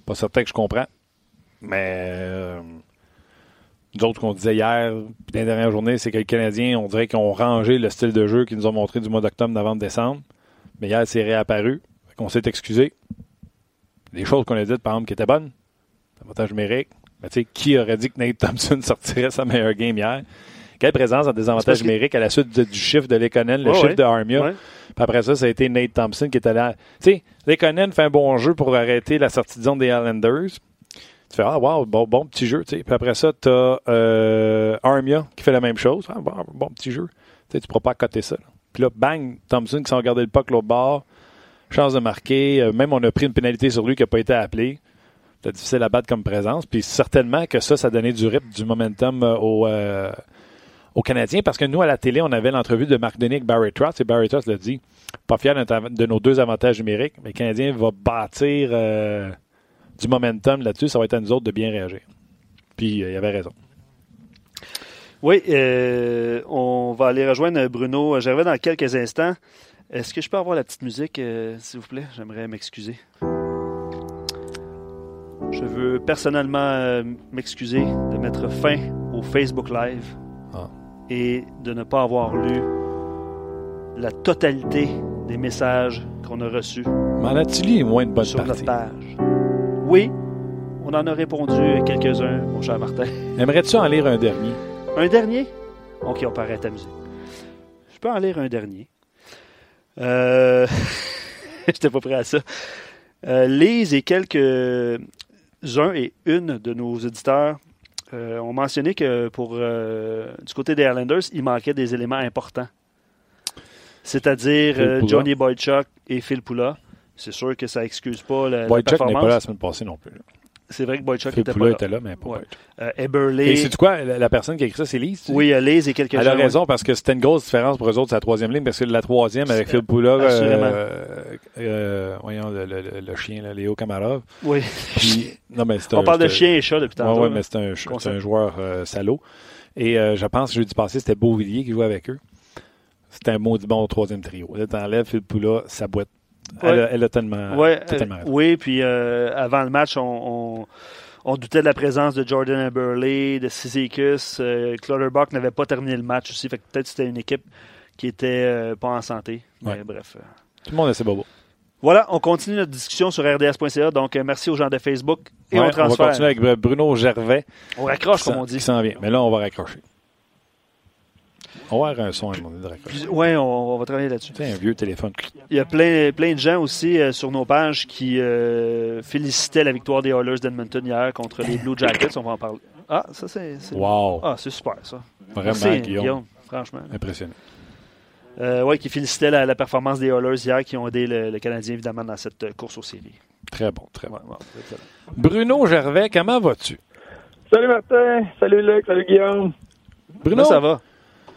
Pas certain que je comprends. Mais euh, nous autres qu'on disait hier, puis dans les dernières journées, c'est que les Canadiens, on dirait qu'ils ont rangé le style de jeu qu'ils nous ont montré du mois d'octobre, novembre, décembre. Mais hier, c'est réapparu. On s'est excusé. Des choses qu'on a dites, par exemple, qui étaient bonnes. Avantage numérique, mais tu sais, qui aurait dit que Nate Thompson sortirait sa meilleure game hier? Quelle présence en désavantage numérique à la suite du chiffre de Lekonen, le chiffre de Armia. Puis après ça, ça a été Nate Thompson qui est allé. Tu sais, Lekonen fait un bon jeu pour arrêter la sortie de zone des Islanders. Tu fais Ah, wow, bon, bon petit jeu. Puis après ça, tu as euh, Armia qui fait la même chose. Ah, bon, petit jeu. tu ne pourras pas coter ça. Puis là, bang, Thompson qui s'en regardé le puck l'autre bord. Chance de marquer. Euh, même on a pris une pénalité sur lui qui n'a pas été appelée. C'était difficile à battre comme présence. Puis certainement que ça, ça donnait du rythme, du momentum euh, aux, euh, aux Canadiens. Parce que nous, à la télé, on avait l'entrevue de Marc Denis avec Barry Trotz. Et Barry Trotz l'a dit. Pas fier de nos deux avantages numériques. Mais le Canadien va bâtir euh, du momentum là-dessus. Ça va être à nous autres de bien réagir. Puis il avait raison. Oui, on va aller rejoindre Bruno Gervais dans quelques instants. Est-ce que je peux avoir la petite musique, s'il vous plaît? J'aimerais m'excuser. Je veux personnellement euh, m'excuser de mettre fin au Facebook Live ah. et de ne pas avoir lu la totalité des messages qu'on a reçus. As-tu lu moins de bonne sur notre page? Oui, on en a répondu quelques-uns, mon cher Martin. Aimerais-tu en lire un dernier? Un dernier? Ok, on paraît musique. Je peux en lire un dernier. Euh... J'étais pas prêt à ça. Euh, lise et quelques un et une de nos auditeurs euh, ont mentionné que pour euh, du côté des Islanders, il manquait des éléments importants. C'est-à-dire euh, Johnny Boychuk et Phil Poula. C'est sûr que ça excuse pas la, Boychuk n'est pas là la semaine passée non plus. C'est vrai que Boychuk était, pas là. était là, mais pas euh, Eberle. Et c'est quoi, la, personne qui a écrit ça, c'est Lise? Oui, euh, Lise et quelques Elle a raison, parce que c'était une grosse différence pour eux autres, c'est la troisième ligne, parce que la troisième, avec Phil Poula, euh, voyons, le, le, le, chien, là, Léo Kamarov. Oui. Puis, non, mais On parle de chien et chat depuis tantôt. Oui, ouais, mais c'est un, un, joueur salaud. Et je pense, jeudi passé, c'était Beauvillier qui jouait avec eux. C'était un maudit bon troisième trio. Là, t'enlèves Phil Poula, ça Elle, a, tellement, ouais, Oui, puis avant le match, on, on on doutait de la présence de Jordan Eberle, de Sisykus. Euh, Clutterbuck n'avait pas terminé le match aussi. Fait que peut-être c'était une équipe qui était euh, pas en santé. Mais bref. Euh. Tout le monde est assez bobo. Voilà, on continue notre discussion sur rds.ca. Donc, merci aux gens de Facebook. Et on transfère. On va continuer avec Bruno Gervais. On raccroche, comme on dit. Qui s'en vient. Mais là, on va raccrocher. On va avoir un son à mon Oui, on, va travailler là-dessus. C'est un vieux téléphone. Il y a plein, plein de gens aussi euh, sur nos pages qui euh, félicitaient la victoire des Oilers d'Edmonton hier contre les Blue Jackets. On va en parler. Ah, ça, c'est. Wow. Ah, c'est super, ça. Vraiment, Guillaume. Franchement. Impressionnant. Euh, oui, qui félicitaient la, performance des Oilers hier, qui ont aidé le, Canadien, évidemment, dans cette course aux séries. Très bon, très bon. Bruno Gervais, comment vas-tu? Salut Martin, salut Luc, salut Guillaume. Bruno, ça va?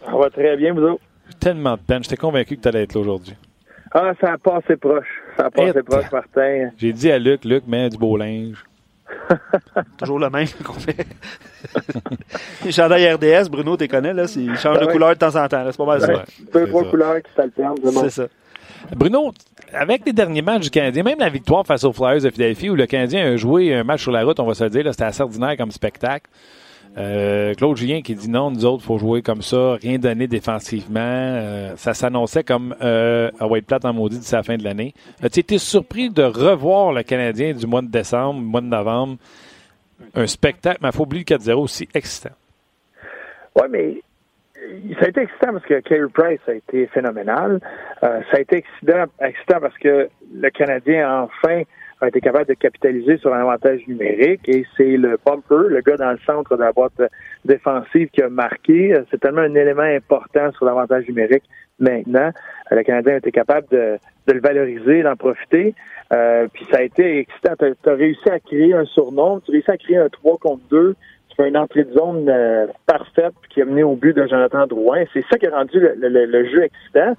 Ça va très bien, vous autres? Tellement de peine. J'étais convaincu que tu allais être là aujourd'hui. Ah, ça a passé proche. Ça a passé proche, Martin. J'ai dit à Luc, Luc, mets du beau linge. Toujours le même qu'on fait. Les chandails RDS, Bruno, tu connais, là, ils changent de couleur de temps en temps. C'est pas mal ça. Deux, trois couleurs qui s'alternent. C'est ça. Bruno, avec les derniers matchs du Canadien, même la victoire face aux Flyers de Philadelphie, où le Canadien a joué un match sur la route, on va se le dire, c'était assez ordinaire comme spectacle. Euh, Claude Julien qui dit non, nous autres, faut jouer comme ça, rien donner défensivement. Euh, ça s'annonçait comme euh, à White Plate en maudit d'ici la fin de l'année. As-tu été surpris de revoir le Canadien du mois de décembre, mois de novembre, un spectacle, mais il faut oublier le 4-0 aussi excitant? Oui, mais ça a été excitant parce que Carey Price a été phénoménal. ça a été excitant, excitant parce que le Canadien, enfin, a été capable de capitaliser sur un avantage numérique et c'est le bumper, le gars dans le centre de la boîte défensive qui a marqué. C'est tellement un élément important sur l'avantage numérique maintenant. Le Canadien a été capable de, le valoriser, d'en profiter. Euh, puis ça a été excitant. Tu as, réussi à créer un surnom, tu as réussi à créer un 3 contre 2. Tu fais une entrée de zone euh, parfaite qui a mené au but de Jonathan Drouin. C'est ça qui a rendu le, le jeu excitant.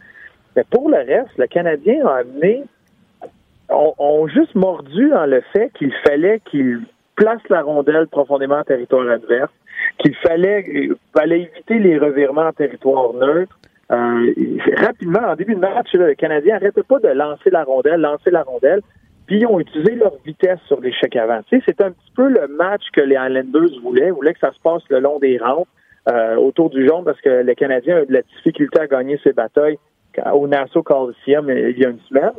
Mais pour le reste, le Canadien a amené ont, juste mordu dans le fait qu'il fallait qu'il place la rondelle profondément en territoire adverse, qu'il fallait, fallait éviter les revirements en territoire neutre. Euh, rapidement, en début de match, le Canadien n'arrêtait pas de lancer la rondelle, lancer la rondelle, puis ils ont utilisé leur vitesse sur l'échec avant. Tu c'est un petit peu le match que les Islanders voulaient, voulaient que ça se passe le long des rampes, euh, autour du jaune, parce que les Canadiens ont de la difficulté à gagner ses batailles au Nassau Coliseum il y a une semaine.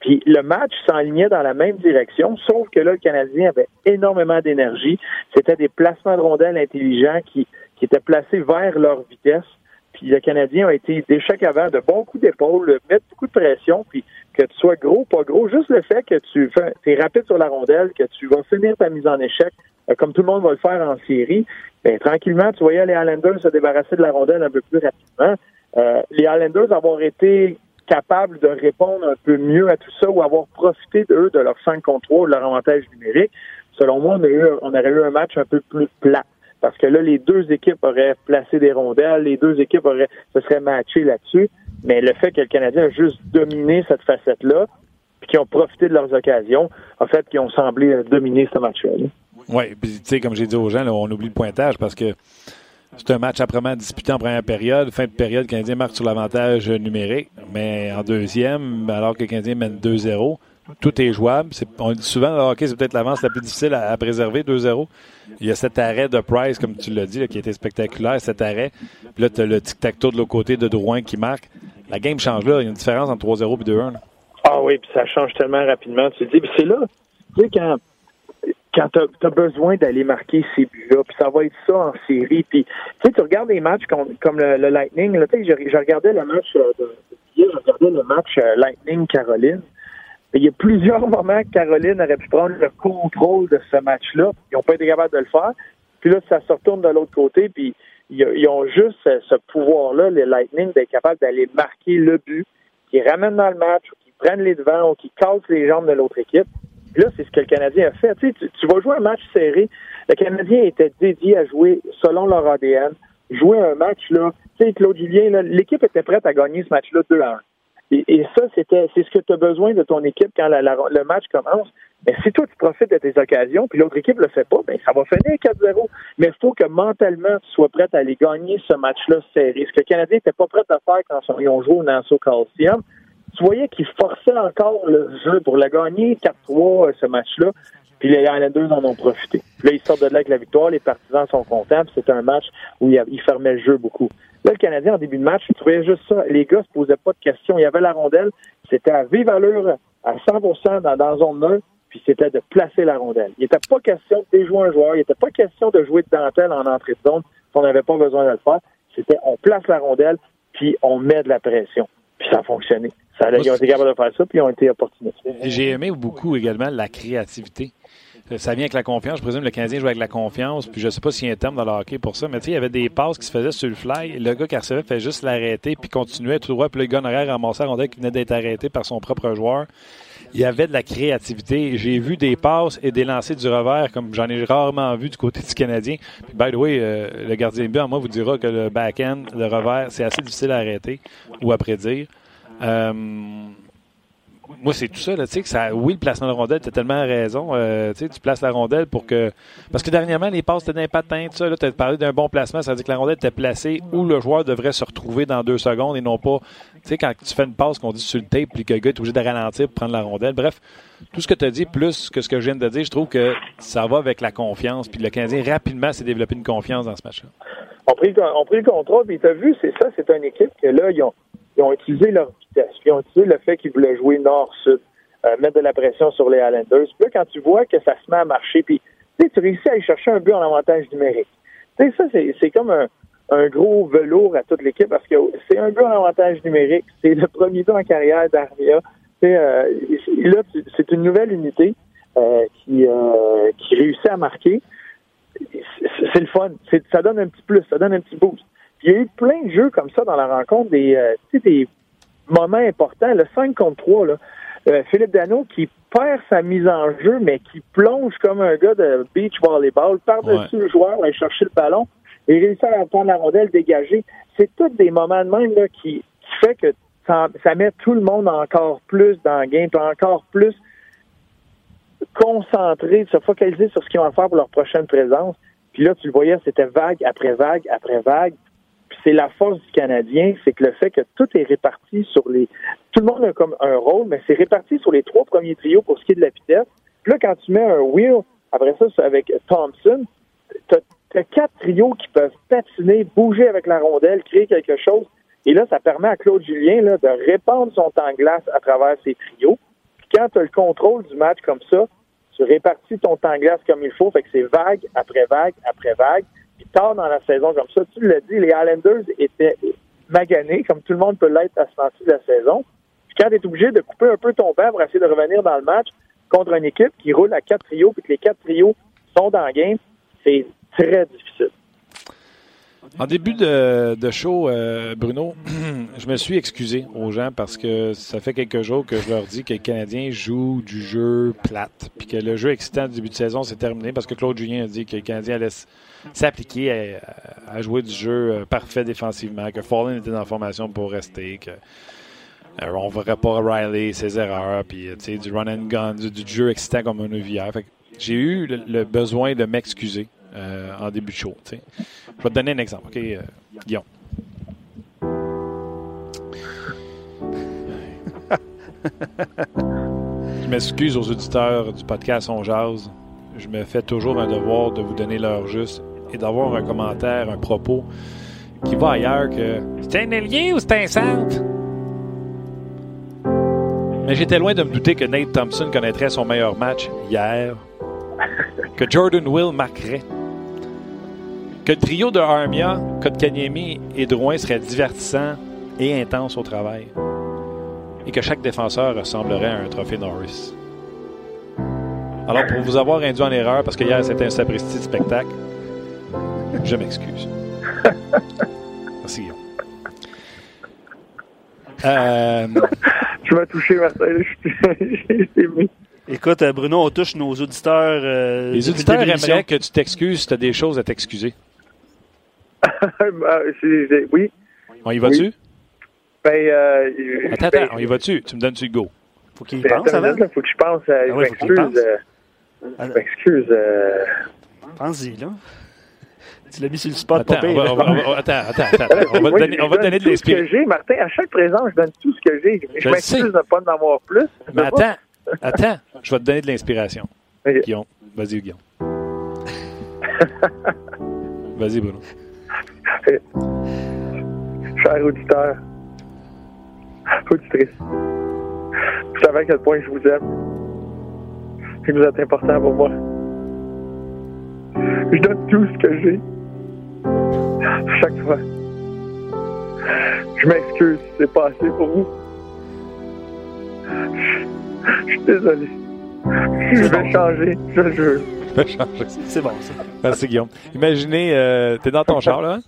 Puis le match s'enlignait dans la même direction, sauf que là, le Canadien avait énormément d'énergie. C'était des placements de rondelles intelligents qui, qui étaient placés vers leur vitesse. Puis le Canadien a été d'échec avant, de bons coups d'épaule, mettre beaucoup de pression, puis que tu sois gros, pas gros, juste le fait que tu es rapide sur la rondelle, que tu vas finir ta mise en échec, euh, comme tout le monde va le faire en série, bien, tranquillement, tu voyais les Highlanders se débarrasser de la rondelle un peu plus rapidement. Euh, les Highlanders avoir été capables de répondre un peu mieux à tout ça ou avoir profité d'eux, de leur 5 contre 3, de leur avantage numérique, selon moi, on, aurait eu un match un peu plus plat. Parce que là, les deux équipes auraient placé des rondelles, les deux équipes auraient, se seraient matchées là-dessus. Mais le fait que le Canadien a juste dominé cette facette-là, puis qu'ils ont profité de leurs occasions, en fait, qu'ils ont semblé dominer ce match-là. Oui, puis tu sais, comme j'ai dit aux gens, on oublie le pointage parce que c'est un match après disputé en première période. Fin de période, le Canadien marque sur l'avantage numérique. Mais en deuxième, alors que le Canadien mène 2-0, tout est jouable. on dit souvent, le hockey, c'est peut-être l'avance la plus difficile à, préserver, 2-0. Il y a cet arrêt de Price, comme tu l'as dit, qui était spectaculaire, cet arrêt. Puis là, tu as le tic-tac-toe de l'autre côté de Drouin qui marque. La game change là. Il y a une différence entre 3-0 et 2-1. Ah oui, puis ça change tellement rapidement. Tu te dis, c'est là, tu sais, quand quand tu as, besoin d'aller marquer ces buts-là, puis ça va être ça en série. Puis, tu sais, tu regardes des matchs comme, le, Lightning, là, sais, je, regardais le match euh, de, je regardais le match euh, Lightning-Caroline. Il y a plusieurs moments que Caroline aurait pu prendre le contrôle de ce match-là. Ils n'ont pas été capables de le faire. Puis là, ça se retourne de l'autre côté, puis ils, ont juste ce, pouvoir-là, les Lightning, d'être capables d'aller marquer le but, qui ramènent dans le match, qui prennent les devants, ou qui cassent les jambes de l'autre équipe là, c'est ce que le Canadien a fait. Tu, tu, vas jouer un match serré. Le Canadien était dédié à jouer selon leur ADN. Jouer un match, là. Tu sais, Claude Julien, l'équipe était prête à gagner ce match-là 2 à 1. Et, ça, c'était, c'est ce que tu as besoin de ton équipe quand le match commence. Mais si toi, tu profites de tes occasions, puis l'autre équipe le fait pas, ben ça va finir 4-0. Mais il faut que mentalement, tu sois prêt à aller gagner ce match-là serré. Ce que le Canadien n'était pas prêt à faire quand ils ont joué au Nassau Coliseum tu voyais qu'ils forçaient encore le jeu pour la gagner 4-3 euh, ce match-là. Puis les Islanders en ont profité. là, ils sortent de là avec la victoire, les partisans sont contents, c'était un match où ils fermaient le jeu beaucoup. Là, le Canadien, en début de match, tu trouvais juste ça. Les gars se posaient pas de questions. Il y avait la rondelle. C'était à vive allure, à 100 dans, dans zone neutre, puis c'était de placer la rondelle. Il n'était pas question de déjouer un joueur. Il n'était pas question de jouer de dentelle en entrée de zone on n'avait pas besoin de le faire. C'était on place la rondelle, puis on met de la pression. Puis ça a fonctionné. Ça, ils ont été capables de faire ça, puis ils ont été opportunistes. J'ai aimé beaucoup également la créativité. ça vient avec la confiance. Je présume que le Canadien joue avec la confiance. Puis je ne sais pas s'il y a un terme dans le hockey pour ça. Mais tu sais, il y avait des passes qui se faisaient sur le fly. Le gars qui recevait fait juste l'arrêter puis continuait tout droit. Puis le gars en arrière ramassait la rondelle qui venait d'être arrêté par son propre joueur. Il y avait de la créativité. J'ai vu des passes et des lancers du revers comme j'en ai rarement vu du côté du Canadien. Puis, by the way, euh, le gardien de but, moi, vous dira que le back-end, le revers, c'est assez difficile à arrêter ou à prédire. Euh, moi, c'est tout ça. Là, que ça oui, le placement de rondelle, tu as tellement raison. Euh, tu places la rondelle pour que. Parce que dernièrement, les passes étaient d'un patin, tu as parlé d'un bon placement. Ça veut dire que la rondelle était placée où le joueur devrait se retrouver dans deux secondes et non pas. Tu sais, quand tu fais une passe qu'on dit sur le tape puis que le gars est obligé de ralentir pour prendre la rondelle. Bref, tout ce que tu as dit, plus que ce que je viens de dire, je trouve que ça va avec la confiance. Puis le Canadien, rapidement, s'est développé une confiance dans ce match-là. On prit, on pris le contrôle, puis tu as vu, c'est ça, c'est une équipe que là, ils ont, ils ont utilisé leur vitesse. Ils ont utilisé le fait qu'ils voulaient jouer nord-sud. Euh, mettre de la pression sur les Islanders. Puis là, quand tu vois que ça se met à marcher, puis tu réussis à aller chercher un but en avantage numérique. Tu sais, ça, c'est comme un, un, gros velours à toute l'équipe parce que c'est un but en avantage numérique. C'est le premier but en carrière d'Armia. Euh, là, c'est une nouvelle unité euh, qui, euh, qui réussit à marquer. C'est le fun. Ça donne un petit plus, ça donne un petit boost. Puis il y a eu plein de jeux comme ça dans la rencontre, des, euh, des moments importants. Le 5 contre 3, là, euh, Philippe Dano qui perd sa mise en jeu, mais qui plonge comme un gars de beach volleyball par-dessus le joueur, aller chercher le ballon et réussit à prendre la rondelle dégagée. C'est tous des moments de même là, qui, qui fait que ça, met tout le monde encore plus dans le game, encore plus concentré, se focaliser sur ce qu'ils vont faire pour leur prochaine présence. Puis là, tu le voyais, c'était vague après vague après vague c'est la force du Canadien, c'est que le fait que tout est réparti sur les. Tout le monde a comme un rôle, mais c'est réparti sur les trois premiers trios pour ce qui est de la vitesse. Puis là, quand tu mets un wheel, après ça, avec Thompson, tu as, quatre trios qui peuvent patiner, bouger avec la rondelle, créer quelque chose. Et là, ça permet à Claude Julien là, de répandre son temps de glace à travers ces trios. Puis quand tu as le contrôle du match comme ça, tu répartis ton temps de glace comme il faut, fait que c'est vague après vague après vague tard dans la saison comme ça, tu l'as dit, les Islanders étaient maganés, comme tout le monde peut l'être à ce moment de la saison. Puis quand tu es obligé de couper un peu ton banc pour essayer de revenir dans le match contre une équipe qui roule à quatre trios, puis que les quatre trios sont dans le game, c'est très difficile. En début de, show, euh, Bruno, je me suis excusé aux gens parce que ça fait quelques jours que je leur dis que les Canadiens jouent du jeu plate, puis que le jeu excitant du début de saison s'est terminé parce que Claude Julien a dit que les Canadiens allaient s'appliquer à, jouer du jeu euh, parfait défensivement, que Fallen était la formation pour rester, que euh, on verrait pas Riley, ses erreurs, puis du run and gun, du, jeu excitant comme un hier. J'ai eu le besoin de m'excuser euh, en début de show. Je vais te donner un exemple, OK, euh, Guillaume? Je m'excuse aux auditeurs du podcast On Jazz. Je me fais toujours un devoir de vous donner l'heure juste et d'avoir un commentaire, un propos qui va ailleurs que c'est un ailier ou c'est un centre? Mais j'étais loin de me douter que Nate Thompson connaîtrait son meilleur match hier, que Jordan Will marquerait que le trio de Armia, Kotkaniemi et Drouin serait divertissant et intense au travail. Et que chaque défenseur ressemblerait à un trophée Norris. Alors, pour vous avoir induit en erreur, parce que hier c'était un sapristi de spectacle, je m'excuse. Merci, Guillaume. Euh... Tu m'as touché, Martin. Écoute, euh, Bruno, on touche nos auditeurs. Euh, Les auditeurs aimeraient que tu t'excuses si tu as des choses à t'excuser. Bah, oui. On y va-tu? Ben, euh, attends, attends, on y va-tu? Tu me donnes-tu le go? Faut qu'il ben, pense avant. faut que je pense. À, ah je m'excuse. je m'excuse. Euh, Pense-y, là. Tu l'as mis sur le spot, attends, on va, attends, attends, attends. On va, donner, on va donner de l'inspiration. Martin, à chaque présent, je donne tout ce que j'ai. Je, je m'excuse de ne pas en avoir plus. Mais attends, attends, je vais te donner de l'inspiration. Guillaume, vas-y, Guillaume. vas-y, Bruno. Cher auditeur, auditrice, vous savez à quel point je vous aime et vous êtes important pour moi. Je donne tout ce que j'ai. Chaque fois. Je m'excuse c'est pas assez pour vous. Je suis désolé. Je vais changer. Je, je... Je vais changer. C'est bon, ça. Merci, Guillaume. Imaginez, euh, t'es dans ton char, là?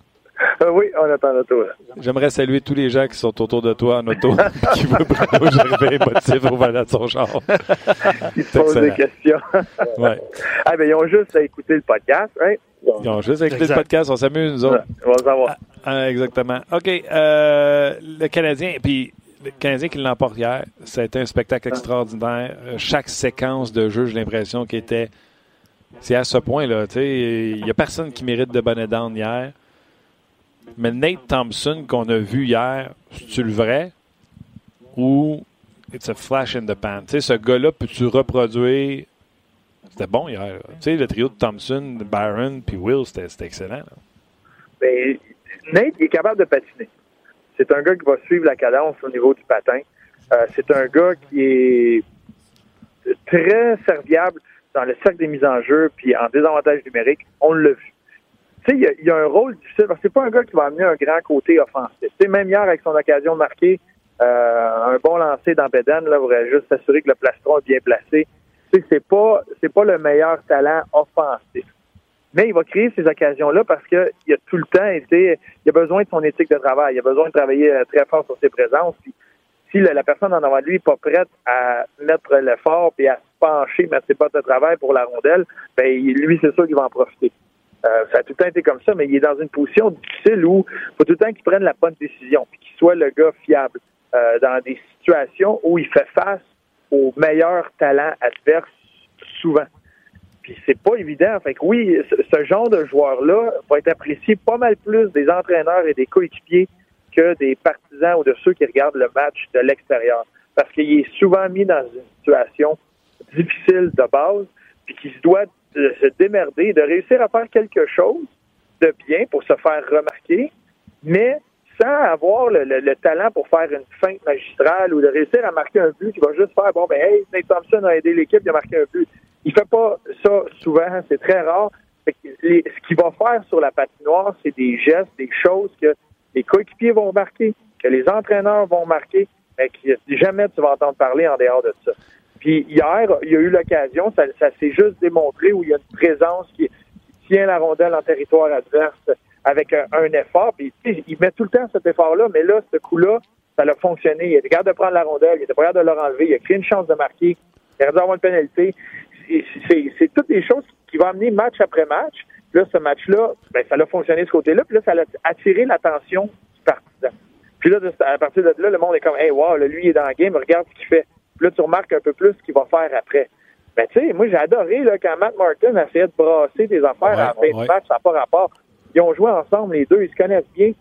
Hein? Euh, oui, on attend l'auto. J'aimerais saluer tous les gens qui sont autour de toi en auto, qui voient Bruno Gervais motif au volant de son char. Ils se posent des questions. Ouais. ah, ben, ils ont juste à écouter le podcast, right? Ils ont juste écouté le Exact. podcast, on s'amuse, nous autres. On va savoir. Ah, exactement. OK. euh, le Canadien, puis le Canadien qui l'emporte hier, ça a été un spectacle extraordinaire. Euh, Chaque séquence de jeu, j'ai l'impression qu'il était. C'est à ce point-là. tu sais, Il n'y a personne qui mérite de bonne down hier. Mais Nate Thompson qu'on a vu hier, c'est-tu le vrai? Ou it's a flash in the pan? Tu sais, ce gars-là, peux-tu reproduire? C'était bon hier. le trio de Thompson, Byron, puis Will, c'était excellent. là. Ben, Nate, il est capable de patiner. C'est un gars qui va suivre la cadence au niveau du patin. Euh, c'est un gars qui est très serviable dans le cercle des mises en jeu puis en désavantage numérique. On l'a vu. Tu sais, il y y, a un rôle difficile c'est pas un gars qui va amener un grand côté offensif. Tu même hier, avec son occasion de marquer euh, un bon lancer dans Beden, là, voudrait juste s'assurer que le plastron est bien placé. Tu sais, c'est pas, c'est pas le meilleur talent offensif. Mais il va créer ces occasions-là parce qu'il a tout le temps été, il a besoin de son éthique de travail, il a besoin de travailler euh, très fort sur ses présences. Puis, si la personne en avant de lui n'est pas prête à mettre l'effort et à se pencher, mettre ses potes de travail pour la rondelle, ben lui, c'est sûr qu'il va en profiter. Euh, ça a tout le temps été comme ça, mais il est dans une position difficile où il faut tout le temps qu'il prenne la bonne décision, puis qu'il soit le gars fiable euh, dans des situations où il fait face aux meilleurs talents adverses souvent. Puis c'est pas évident. Fait que oui, ce, genre de joueur-là va être apprécié pas mal plus des entraîneurs et des coéquipiers que des partisans ou de ceux qui regardent le match de l'extérieur. Parce qu'il est souvent mis dans une situation difficile de base, puis qu'il se doit de se démerder, de réussir à faire quelque chose de bien pour se faire remarquer, mais sans avoir le, le- le talent pour faire une feinte magistrale ou de réussir à marquer un but qui va juste faire bon ben hey, Nate Thompson a aidé l'équipe, a marqué un but. Il fait pas ça souvent, c'est très rare. Ce qu'il va faire sur la patinoire, c'est des gestes, des choses que les coéquipiers vont marquer, que les entraîneurs vont marquer, mais que jamais tu vas entendre parler en dehors de ça. Puis hier, il y a eu l'occasion, ça, ça s'est juste démontré où il y a une présence qui, tient la rondelle en territoire adverse avec un, effort. Puis il met tout le temps cet effort-là, mais là, ce coup-là, ça a fonctionné. Il était capable de prendre la rondelle, il était capable de leur enlever, il a créé une chance de marquer, il aurait dû avoir une pénalité. C'est- toutes des choses qui vont amener match après match. Là, ce match-là, ben, ça a fonctionné de ce côté-là, puis là, ça a attiré l'attention du partisan. Puis là, à partir de là, le monde est comme, hey, wow, là, lui, il est dans le game, regarde ce qu'il fait. Puis là, tu remarques un peu plus ce qu'il va faire après. Ben, tu sais, moi, j'ai adoré là, quand Matt Martin a essayé de brasser des affaires Ouais, à la fin ouais. du match, ça n'a pas rapport. Ils ont joué ensemble, les deux, ils se connaissent bien.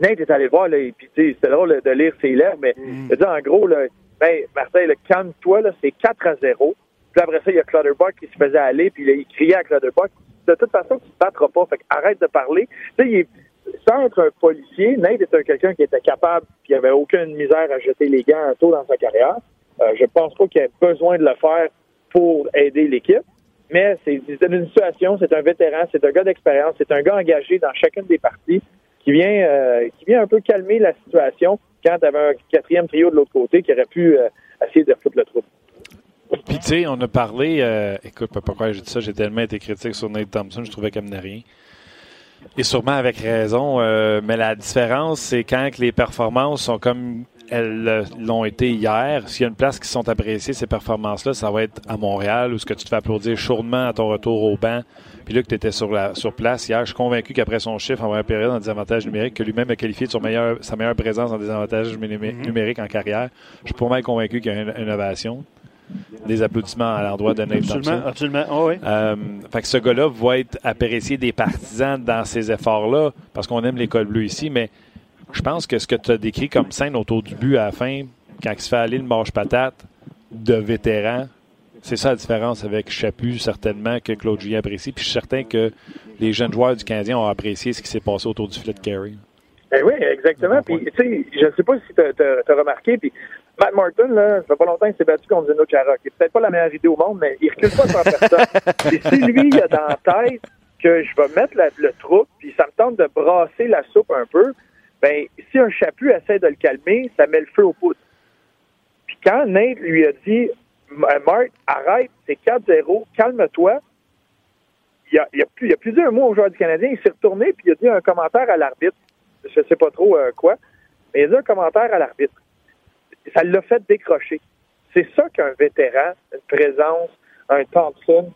Nate est allé voir, là, et puis, c'était drôle de lire ses lèvres, mais il a dit, en gros, là, ben, Martin, calme-toi, c'est 4 à 0. Puis après ça, il y a Clutterbuck qui se faisait aller, puis là, il criait à Clutterbuck. De toute façon, tu ne te battras pas, fait arrête de parler. Tu sais, sans être un policier, Nate était quelqu'un qui était capable, puis il avait aucune misère à jeter les gants tôt dans sa carrière. Euh, je pense pas qu'il ait besoin de le faire pour aider l'équipe. Mais c'est une situation, c'est un vétéran, c'est un gars d'expérience, c'est un gars engagé dans chacune des parties qui vient euh, qui vient un peu calmer la situation quand tu avais un quatrième trio de l'autre côté qui aurait pu euh, essayer de foutre le trou. Puis, tu sais, on a parlé. euh, écoute, pourquoi j'ai dit ça? J'ai tellement été critique sur Nate Thompson, je trouvais qu'il menait rien. Et sûrement avec raison, euh, mais la différence, c'est quand les performances sont comme elles euh, l'ont été hier. S'il y a une place qui sont appréciées, ces performances-là, ça va être à Montréal, où ce que tu te fais applaudir chaudement à ton retour au banc. Puis là, que tu étais sur, la, sur place hier, je suis convaincu qu'apraprès son chiffre en première période en désavantage numérique, que lui-même a qualifié de son meilleur, sa meilleure présence en désavantage numé- numérique en carrière, je suis pour mal convaincu qu'il y a une innovation. Des applaudissements à l'endroit de Nate Thompson. Absolument, absolument. Oh, oui. Euh, fait que ce gars-là va être apprécié des partisans dans ces efforts-là, parce qu'on aime l'école bleue ici, mais je pense que ce que tu as décrit comme scène autour du but à la fin, quand il se fait aller le manche-patate de vétéran, c'est ça la différence avec Chaput, certainement, que Claude Julien apprécie. Puis je suis certain que les jeunes joueurs du Canadien ont apprécié ce qui s'est passé autour du filet de Carey. Ben oui, exactement. Puis, tu sais, je ne sais pas si tu as, remarqué, puis Matt Martin, là, ça fait pas longtemps qu'il s'est battu contre Zeno Chara, qui est peut-être pas la meilleure idée au monde, mais il recule pas sans personne. Et si lui, il a dans la tête que je vais mettre la- le troupe, puis ça me tente de brasser la soupe un peu, ben, si un chaput essaie de le calmer, ça met le feu aux poudres. Puis quand Nate lui a dit, Marc, arrête, c'est 4-0, calme-toi. Il y a, plus, il plusieurs mois au joueur du Canadien, il s'est retourné puis il a dit un commentaire à l'arbitre. Je sais pas trop euh, quoi, mais il a dit un commentaire à l'arbitre. Ça l'a fait décrocher. C'est ça qu'un vétéran, une présence, un Thompson,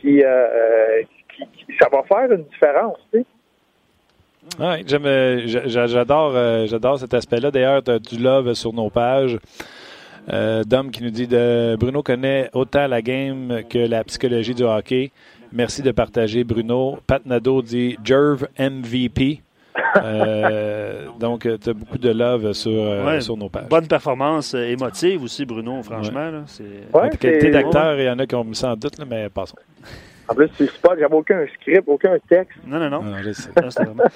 qui, euh, euh qui, qui, ça va faire une différence, tu sais. Oui, j'adore, euh, j'adore cet aspect-là. D'ailleurs, tu as du love sur nos pages. Euh, Dom qui nous dit de Bruno connaît autant la game que la psychologie du hockey. Merci de partager, Bruno. Pat Nadeau dit Jerv MVP. Euh, donc, tu as beaucoup de love sur, euh, sur nos pages. Bonne performance émotive aussi, Bruno, franchement. Là, c'est... Ouais, qualité d'acteur, il y en a qui ont mis ça en doute, là, mais passons. En plus, c'est spot, j'avais aucun script, aucun texte. Non, non, non. non, je sais.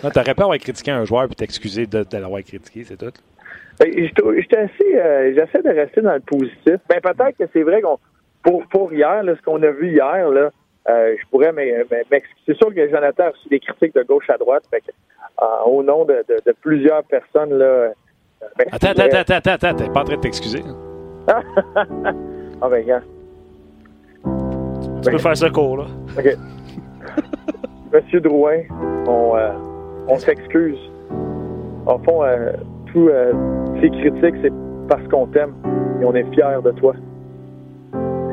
non, t'aurais pas avoir critiqué un joueur puis t'excuser de, de l'avoir critiqué, c'est tout. Ben, j'étais assez, euh, j'essaie de rester dans le positif. Ben, peut-être que c'est vrai qu'on, pour, pour hier, là, ce qu'on a vu hier, là, euh, je pourrais m'excuser. C'est sûr que Jonathan a reçu des critiques de gauche à droite. Fait que, euh, au nom de, de, de, plusieurs personnes, là. Ben, attends, attends, attends, attends, attends, t'es pas en train de t'excuser. ah ben, gars. Tu ben, peux faire ce cours, là. OK. Monsieur Drouin, on, euh, on s'excuse. En fond, euh, tous euh, ces critiques, c'est parce qu'on t'aime et on est fiers de toi.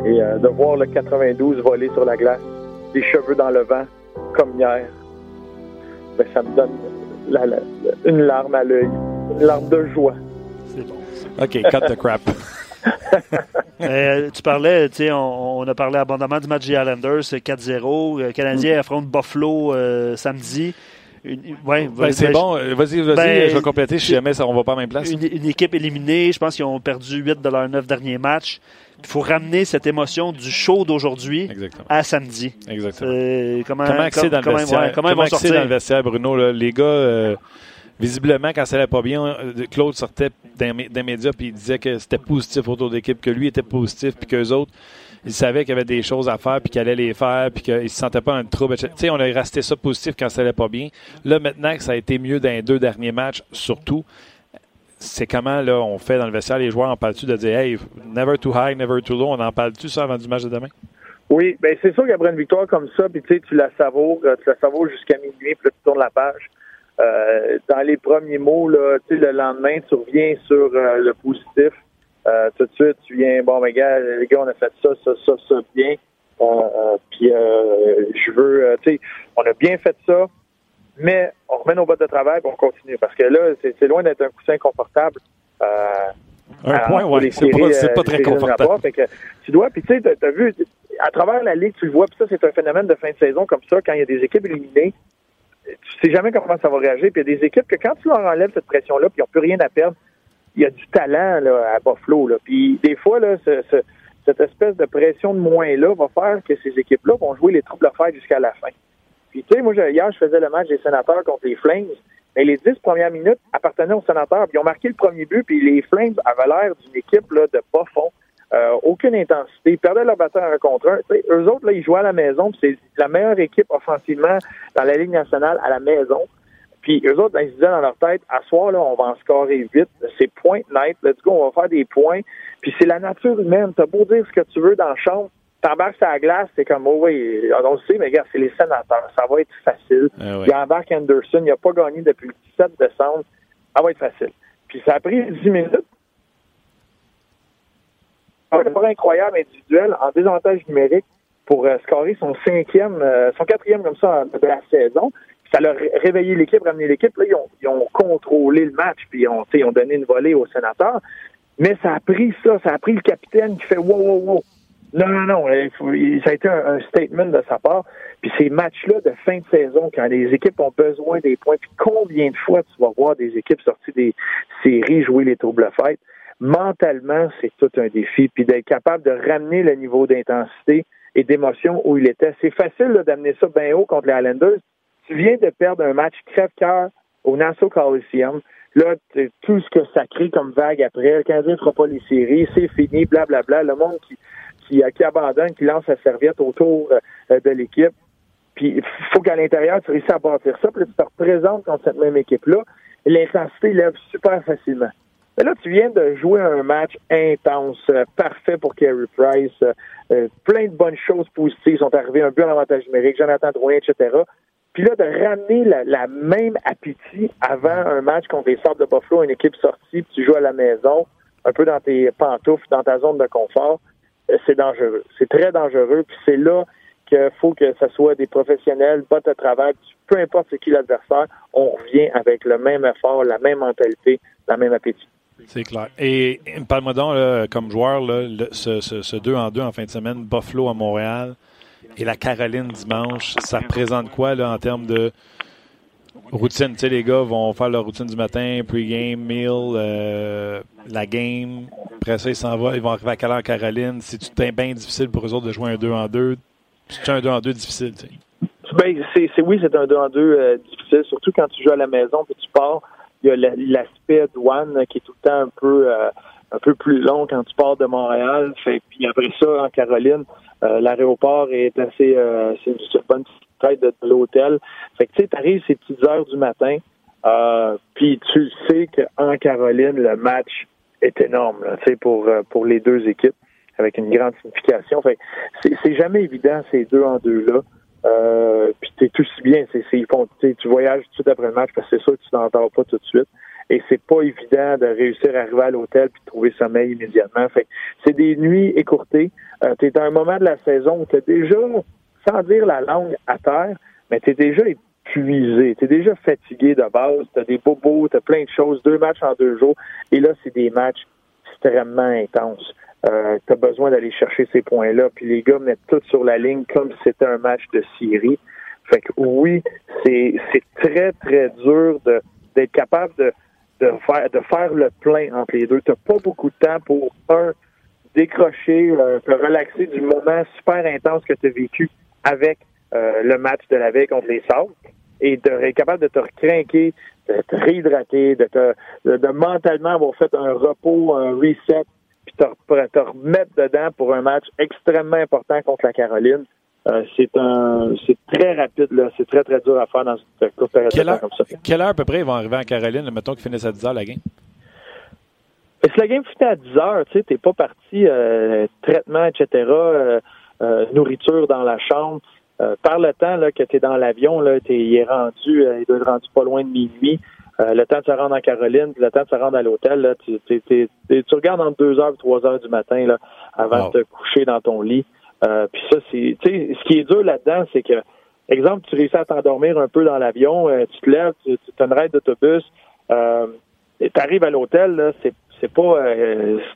Et euh, de voir le 92 voler sur la glace, les cheveux dans le vent, comme hier, ben, ça me donne la, la, une larme à l'œil, une larme de joie. C'est bon. OK, cut the crap. euh, tu parlais, tu sais, on, on, a parlé abondamment du match des Islanders, 4-0. Le Canadien mm. affronte Buffalo euh, samedi. Ouais, ben, c'est bon. Vas-y, vas-y, ben, je vais compléter si jamais ça, on va pas à la même place. Une, une équipe éliminée, je pense qu'ils ont perdu 8 de leurs 9 derniers matchs. Il faut ramener cette émotion du show d'aujourd'hui à samedi. Exactement. Euh, comment, comment accéder dans ouais, comment, comment accéder dans le vestiaire, Bruno? Là, les gars, euh, visiblement, quand ça allait pas bien, euh, Claude sortait des médias puis il disait que c'était positif autour de l'équipe, que lui était positif, puis qu'eux autres, ils savaient qu'il y avait des choses à faire, puis qu'il allait les faire, puis qu'ils se sentaient pas le trouble. Tu sais, on a resté ça positif quand ça allait pas bien. Là, maintenant que ça a été mieux dans les deux derniers matchs, surtout, c'est comment là on fait dans le vestiaire, les joueurs en parlent-tu de dire Hey, never too high, never too low, on en parle-tu ça avant du match de demain? Oui, bien c'est sûr qu'après une victoire comme ça, puis tu sais, tu la savoures, euh, tu la savoures jusqu'à minuit, puis là, tu tournes la page. Euh, dans les premiers mots, là, le lendemain, tu reviens sur euh, le positif. Euh, tout de suite, tu viens, bon, mais gars, les gars, on a fait ça, ça, ça, ça bien. Euh, puis je veux, tu sais, on a bien fait ça, mais on remet nos bottes de travail et on continue. Parce que là, c'est loin d'être un coussin confortable. un point, oui, c'est pas, pas, très confortable. Que tu dois, puis tu sais, tu as vu, à travers la ligue, tu le vois, puis ça, c'est un phénomène de fin de saison comme ça, quand il y a des équipes éliminées, tu sais jamais comment ça va réagir. Puis il y a des équipes que quand tu leur enlèves cette pression-là, puis ils n'ont plus rien à perdre, il y a du talent là, à Buffalo. Là. Puis des fois, là, ce, ce, cette espèce de pression de moins-là va faire que ces équipes-là vont jouer les troubles à faire jusqu'à la fin. Puis tu sais, moi, hier, je faisais le match des sénateurs contre les Flames. Mais les dix premières minutes appartenaient aux sénateurs. Puis ils ont marqué le premier but, puis les Flames avaient l'air d'une équipe là, de bas fond. Euh, aucune intensité. Ils perdaient leur bataille un contre un. eux autres, là, ils jouaient à la maison. C'est la meilleure équipe offensivement dans la Ligue nationale à la maison. Puis eux autres, ils se disaient dans leur tête, à soir, là, on va en scorer vite. C'est point net. Let's go, on va faire des points. Puis c'est la nature humaine. T'as beau dire ce que tu veux dans le champ. T'embarques sur la glace, c'est comme, oh oui, on le sait, mais regarde, c'est les sénateurs. Ça va être facile. Ah oui. Il embarque Anderson. Il n'a pas gagné depuis le 17 décembre. Ça va être facile. Puis ça a pris 10 minutes un pas incroyable individuel en désavantage numérique pour euh, scorer son cinquième, euh, son quatrième comme ça de la saison. Ça a réveillé l'équipe, ramené l'équipe. Là, ils ont, ils ont, contrôlé le match, puis ils ont, ils ont donné une volée au sénateur. Mais ça a pris ça, ça a pris le capitaine qui fait wow, wow, wow. Non, non, non. ça a été un, statement de sa part. Puis ces matchs-là de fin de saison, quand les équipes ont besoin des points, puis combien de fois tu vas voir des équipes sorties des séries jouer les troubles fêtes? Mentalement, c'est tout un défi. Puis d'être capable de ramener le niveau d'intensité et d'émotion où il était. C'est facile d'amener ça bien haut contre les Highlanders. Tu viens de perdre un match crève-cœur au Nassau Coliseum. Là, tout ce que ça crée comme vague après, le Canadien ne fera pas les séries, c'est fini, blablabla. Bla, bla. Le monde qui, qui, qui, abandonne, qui lance sa serviette autour euh, de l'équipe. Puis il faut qu'à l'intérieur, tu réussisses à bâtir ça, puis tu te représentes contre cette même équipe-là. L'intensité lève super facilement. Mais là, tu viens de jouer un match intense, euh, parfait pour Carey Price. Euh, plein de bonnes choses positives sont arrivées, un but en avantage numérique, Jonathan Drouin, etc. Puis là, de ramener la, même appétit avant un match contre les Sables de Buffalo, une équipe sortie, puis tu joues à la maison, un peu dans tes pantoufles, dans ta zone de confort, euh, c'est dangereux. C'est très dangereux, puis c'est là qu'il faut que ce soit des professionnels, bottes de travail, peu importe c'est qui l'adversaire, on revient avec le même effort, la même mentalité, la même appétit. C'est clair. Et parle-moi donc, comme joueur, ce, ce, 2 en 2 en fin de semaine, Buffalo à Montréal et la Caroline dimanche, ça représente quoi là, en termes de routine? Les gars vont faire leur routine du matin, pre-game, meal, euh, la game. Après ça, ils s'en vont, ils vont arriver à quelle heure Caroline? C'est bien difficile pour eux autres de jouer un 2 en 2. C'est un 2 en 2 difficile, tu sais. Ben, c'est, oui, c'est un 2 en 2 euh, difficile, surtout quand tu joues à la maison et tu pars il y a l'aspect douane qui est tout le temps un peu euh, un peu plus long quand tu pars de Montréal. Puis après ça, en Caroline, euh, l'aéroport est assez euh, c'est une bonne tête de, l'hôtel. Fait que tu sais, t'arrives ces petites heures du matin, puis tu sais qu'en Caroline, le match est énorme, tu pour pour les deux équipes, avec une grande signification. Fait c'est jamais évident ces deux en deux là. Euh, puis t'es tout si bien, c'est, c'est, tu voyages tout de suite après le match parce que c'est sûr que tu n'entends pas tout de suite. Et c'est pas évident de réussir à arriver à l'hôtel puis de trouver sommeil immédiatement. Fait c'est des nuits écourtées. Euh, tu es à un moment de la saison où tu déjà, sans dire la langue à terre, mais tu es déjà épuisé, tu es déjà fatigué de base, tu as des bobos, tu as plein de choses, deux matchs en deux jours. Et là, c'est des matchs extrêmement intenses. Euh, tu as besoin d'aller chercher ces points-là. Puis les gars mettent tout sur la ligne comme si c'était un match de Syrie. Fait que oui, c'est très, très dur d'être capable de, de, faire, de faire le plein entre les deux. Tu pas beaucoup de temps pour, un, décrocher, euh, relaxer du moment super intense que tu as vécu avec euh, le match de la veille contre les Sables et d'être capable de te recrinquer, de te réhydrater, de, te, de mentalement avoir fait un repos, un reset puis te, te remettre dedans pour un match extrêmement important contre la Caroline. Euh, c'est un c'est très rapide là, c'est très très dur à faire dans cette courte période quelle heure, comme ça. Quelle heure à peu près ils vont arriver en Caroline, mettons qu'ils finissent à 10 heures la game? si la game finit à 10 heures, tu sais, t'es pas parti euh, traitement, etc., euh, nourriture dans la chambre. Par le temps là, que tu es dans l'avion, là, t'es, il est rendu, il doit être rendu pas loin de minuit. Euh, le temps de se rendre en Caroline, le temps de se rendre à l'hôtel, tu, tu, regardes entre deux heures et trois heures du matin là, avant de te coucher dans ton lit. Euh, puis ça, c'est, tu sais, ce qui est dur là-dedans, c'est que, exemple, tu réussis à t'endormir un peu dans l'avion, euh, tu te lèves, tu, tu as une raide d'autobus, euh, tu arrives à l'hôtel, c'est c'est pas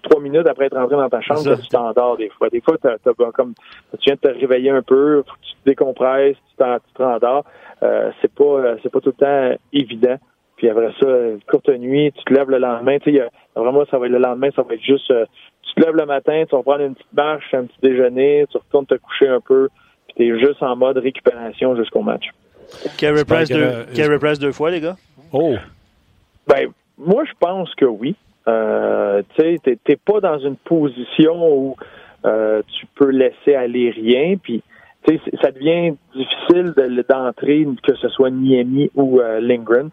trois minutes après être rentré dans ta chambre que tu t'endors des fois. Des fois, t'as, comme tu viens de te réveiller un peu, tu te décompresses, tu, tu te rendors. c'est pas c'est pas tout le temps évident. Puis après ça, courte nuit, tu te lèves le lendemain. Tu sais, vraiment, ça va être le lendemain, ça va être juste, euh, tu te lèves le matin, tu vas prendre une petite marche, un petit déjeuner, tu retournes te coucher un peu, puis tu es juste en mode récupération jusqu'au match. Carey Price, deux, Price deux fois, les gars? Oh! Ben, moi, je pense que oui. Euh, tu sais, t'es pas dans une position où euh, tu peux laisser aller rien, puis ça devient difficile d'entrer, que ce soit Niemi ou euh, Lindgren.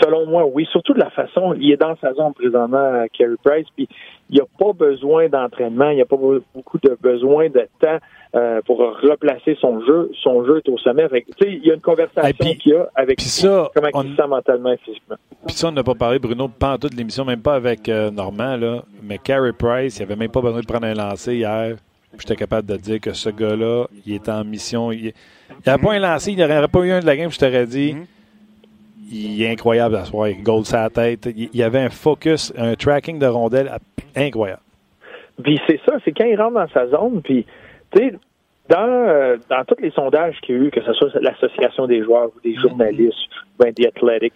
selon moi, oui, surtout de la façon, il est dans sa zone présentement, euh, Carey Price, puis il n'y a pas besoin d'entraînement, il n'y a pas beaucoup de besoin de temps euh, pour replacer son jeu. Son jeu est au sommet. il y a une conversation qu'il y a avec ça, comment il se sent mentalement et physiquement. Puis ça, on n'a pas parlé, Bruno, en toute l'émission, même pas avec euh, Normand, là, mais Carey Price, il avait même pas besoin de prendre un lancer hier. J'étais capable de dire que ce gars-là, il était en mission. Il n'avait pas un lancé, il n'aurait pas eu un de la game, je t'aurais dit. Il est incroyable à soir. Il gold sa tête. Il y avait un focus, un tracking de rondelles incroyable. Puis c'est ça, c'est quand il rentre dans sa zone, puis tu sais, dans, euh, dans tous les sondages qu'il y a eu, que ce soit l'association des joueurs ou des journalistes, ben, des athlétiques,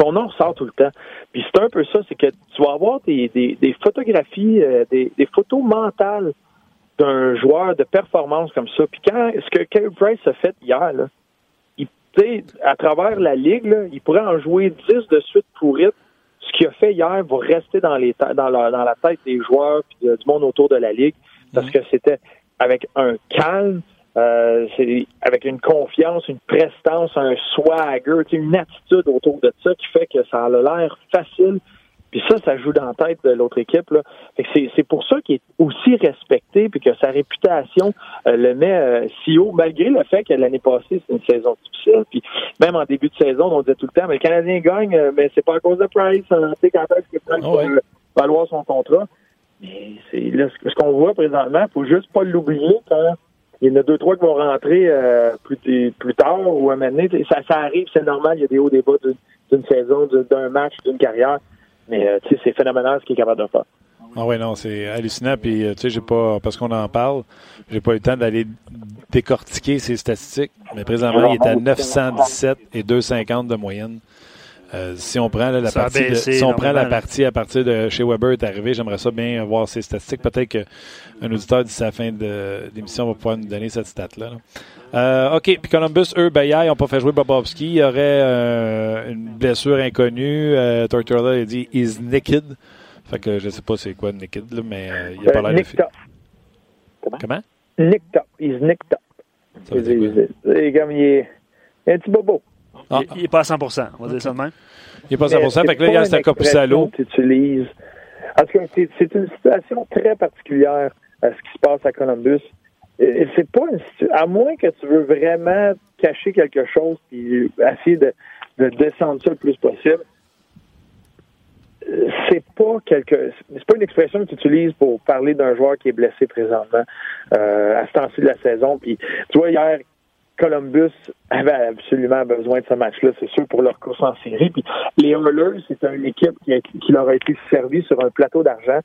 son nom ressort tout le temps. Puis c'est un peu ça, c'est que tu vas avoir des, des, photographies, euh, des, des photos mentales d'un joueur de performance comme ça. Puis quand ce que Kerry Price a fait hier, là, il, à travers la ligue, il pourrait en jouer 10 de suite pour it. Ce qu'il a fait hier va rester dans, les dans, la, dans la tête des joueurs et du monde autour de la ligue parce mhm. que c'était avec un calme, euh, avec une confiance, une prestance, un swagger, une attitude autour de ça qui fait que ça a l'air facile Puis ça, ça joue dans la tête de l'autre équipe. Là. c'est, pour ça qu'il est aussi respecté puis que sa réputation euh, le met euh, si haut, malgré le fait que l'année passée, c'est une saison difficile. Puis même en début de saison, on disait tout le temps, mais le Canadien gagne, euh, mais c'est pas à cause de Price. Hein. Tu sais, quand est-ce que Price oh valoir son contrat? Mais c'est là, ce qu'on voit présentement, faut juste pas l'oublier quand il y en a deux, trois qui vont rentrer plus, plus tard ou à un moment donné. Ça, ça arrive, c'est normal, il y a des hauts des bas d'une saison, d'un match, d'une carrière. Mais euh, tu sais, c'est phénoménal ce qu'il est capable de faire. Ah oui, non, c'est hallucinant. Puis, euh, tu sais, j'ai pas, parce qu'on en parle, j'ai pas eu le temps d'aller décortiquer ses statistiques. Mais présentement, il est à 917 et 250 de moyenne. Euh, si on prend la partie, si on prend la partie à partir de chez Weber est arrivé, j'aimerais ça bien voir ses statistiques. Peut-être qu'un auditeur d'ici la fin de l'émission va pouvoir nous donner cette stat-là. Euh, OK, puis Columbus, eux, ben, hier, ils n'ont pas fait jouer Bobrovski. Il y aurait euh, une blessure inconnue. Euh, Tortorella a dit « is naked ». Fait que je sais pas c'est quoi naked, là, mais euh, il a pas l'air de... Comment? Comment? Nicked up. He's nicked up. Ça veut dire quoi? comme il est un petit bobo. Ah. Il n'est pas à 100 on va dire ça de même. Il n'est pas à 100 Fait que là, il y a un poussé à l'eau. Parce que c'est une situation très particulière à ce qui se passe à Columbus. C'est pas à moins que tu veux vraiment cacher quelque chose et essayer de, de descendre ça le plus possible. C'est pas quelque, c'est pas une expression que tu utilises pour parler d'un joueur qui est blessé présentement euh, à ce temps-ci de la saison. Puis tu vois hier, Columbus avait absolument besoin de ce match-là, c'est sûr, pour leur course en série. Puis les Oilers, c'est une équipe qui, leur a été servie sur un plateau d'argent.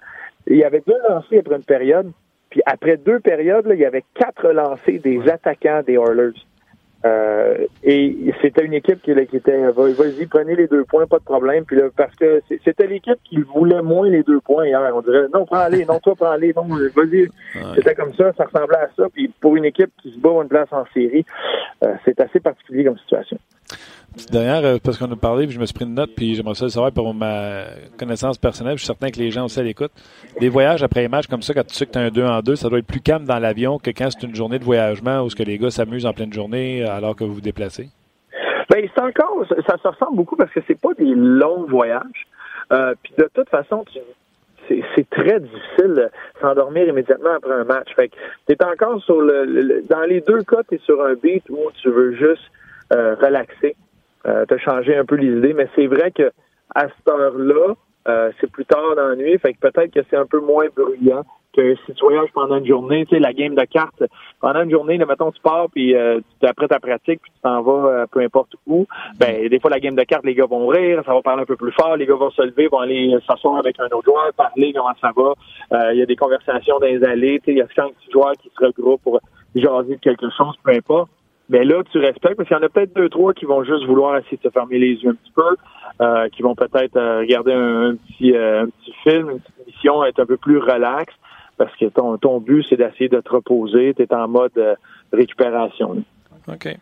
Il y avait deux après une période. Puis après deux périodes, il y avait quatre lancés des attaquants des Oilers. Euh, et c'était une équipe qui, était vas-y, prenez les deux points, pas de problème. Puis là, parce que c'était l'équipe qui voulait moins les deux points hier. On dirait non, prends-les, non, toi, prends-les, non, vas-y. C'était comme ça, ça ressemblait à ça. Puis pour une équipe qui se bat une place en série, euh, c'est assez particulier comme situation. D'ailleurs, euh, parce qu'on a parlé, puis je me suis pris une note, puis j'aimerais ça le savoir pour ma connaissance personnelle. Je suis certain que les gens aussi l'écoutent. Des voyages après les matchs comme ça, quand tu sais que tu as un 2 en 2, ça doit être plus calme dans l'avion que quand c'est une journée de voyagement où ce que les gars s'amusent en pleine journée alors que vous vous déplacez? Bien, c'est encore, ça, se ressemble beaucoup parce que c'est pas des longs voyages. Euh, puis de toute façon, c'est très difficile de s'endormir immédiatement après un match. Fait que t'es encore sur le, dans les deux cas, tu es sur un beat où tu veux juste euh, relaxer euh, t'as changé un peu les idées, mais c'est vrai que à cette heure-là, euh, c'est plus tard dans la nuit, fait que peut-être que c'est un peu moins bruyant tu voyages pendant une journée, tu sais, la game de cartes, pendant une journée, là, mettons, tu pars, puis euh, après ta pratique, puis tu t'en vas euh, peu importe où, ben, des fois, la game de cartes, les gars vont rire, ça va parler un peu plus fort, les gars vont se lever, vont aller s'asseoir avec un autre joueur, parler comment ça va, il y a des conversations dans les allées, tu sais, il y a cinq petits joueurs qui se regroupent pour jaser de quelque chose, peu importe. Mais là, tu respectes parce qu'il y en a peut-être deux, trois qui vont juste vouloir essayer de se fermer les yeux un petit peu, euh, qui vont peut-être euh, regarder un, petit, euh, un petit film, une petite émission, être un peu plus relax, parce que ton, ton but, c'est d'essayer de te reposer, tu es en mode récupération. OK.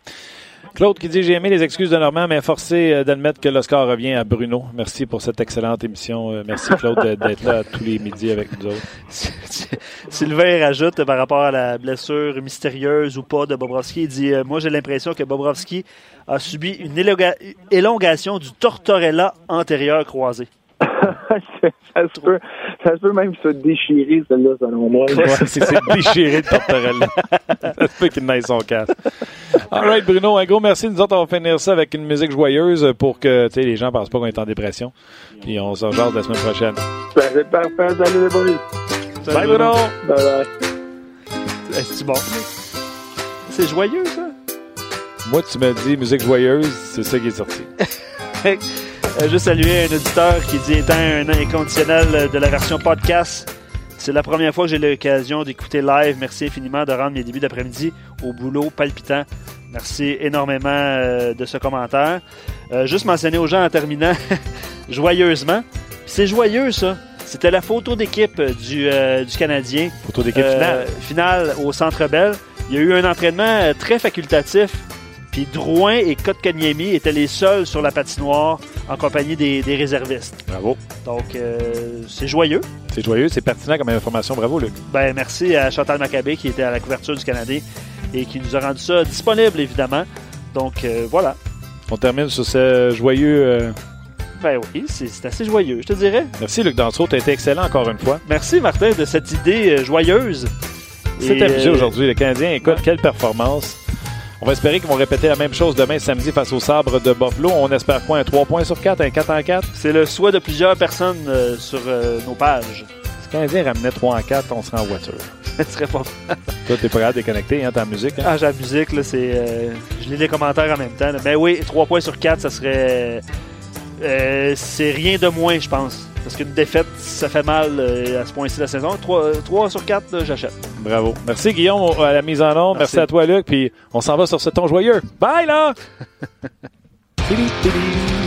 Claude qui dit J'ai aimé les excuses de Normand, mais forcé euh, d'admettre que l'Oscar revient à Bruno. Merci pour cette excellente émission. Euh, merci, Claude, d'être là tous les midis avec nous autres. Sylvain rajoute par rapport à la blessure mystérieuse ou pas de Bobrovski. Il dit euh, Moi, j'ai l'impression que Bobrovski a subi une élongation du tortorella antérieur croisé. ça, se peut, ça se peut même se déchirer, celle-là, selon moi. c'est déchiré de Tortorella. ça se peut qu'il n'aille son casque. All right, Bruno, un gros merci. Nous autres, on va finir ça avec une musique joyeuse pour que les gens ne pensent pas qu'on est en dépression. Puis on se rejoint la semaine prochaine. Ben, c'est parfait. Salut les boys. Bye, Bruno. Bye bye. C'est bon? C'est joyeux, ça? Moi, tu m'as dit musique joyeuse, c'est ça qui est sorti. Euh, juste saluer un auditeur qui dit étant un inconditionnel de la version podcast. C'est la première fois que j'ai l'occasion d'écouter live. Merci infiniment de rendre mes débuts d'après-midi au boulot palpitant. Merci énormément euh, de ce commentaire. Euh, juste mentionner aux gens en terminant, joyeusement. C'est joyeux, ça. C'était la photo d'équipe du, du Canadien. Photo d'équipe finale. Finale au Centre Bell. Il y a eu un entraînement très facultatif puis Drouin et Kotkaniemi étaient les seuls sur la patinoire en compagnie des, réservistes. Bravo. Donc, euh, c'est joyeux. C'est joyeux, c'est pertinent comme information. Bravo, Luc. Ben, merci à Chantal Maccabé qui était à la couverture du Canadien et qui nous a rendu ça disponible, évidemment. Donc, euh, voilà. On termine sur ce joyeux euh, Ben oui, c'est assez joyeux, je te dirais. Merci, Luc Danseau. Tu as été excellent encore une fois. Merci, Martin, de cette idée joyeuse. C'est amusé aujourd'hui. Le Canadien, écoute, quelle performance. On va espérer qu'ils vont répéter la même chose demain samedi face au sabre de Buffalo. On espère quoi? Un 3 points sur 4, un 4 en 4? C'est le souhait de plusieurs personnes euh, sur nos pages. Si le Canadien ramenait 3 en 4, on serait en voiture. Ce serait pas Toi, t'es pas à déconnecter, hein, ta musique? Hein? Ah, j'ai la musique, là, c'est... je lis les commentaires en même temps. Mais oui, 3 points sur 4, ça serait... Euh, c'est rien de moins, je pense. Parce qu'une défaite, ça fait mal euh, à ce point-ci de la saison. 3, sur 4, j'achète. Bravo. Merci Guillaume à la mise en ombre. Merci. Merci à toi Luc. Puis on s'en va sur ce ton joyeux. Bye là!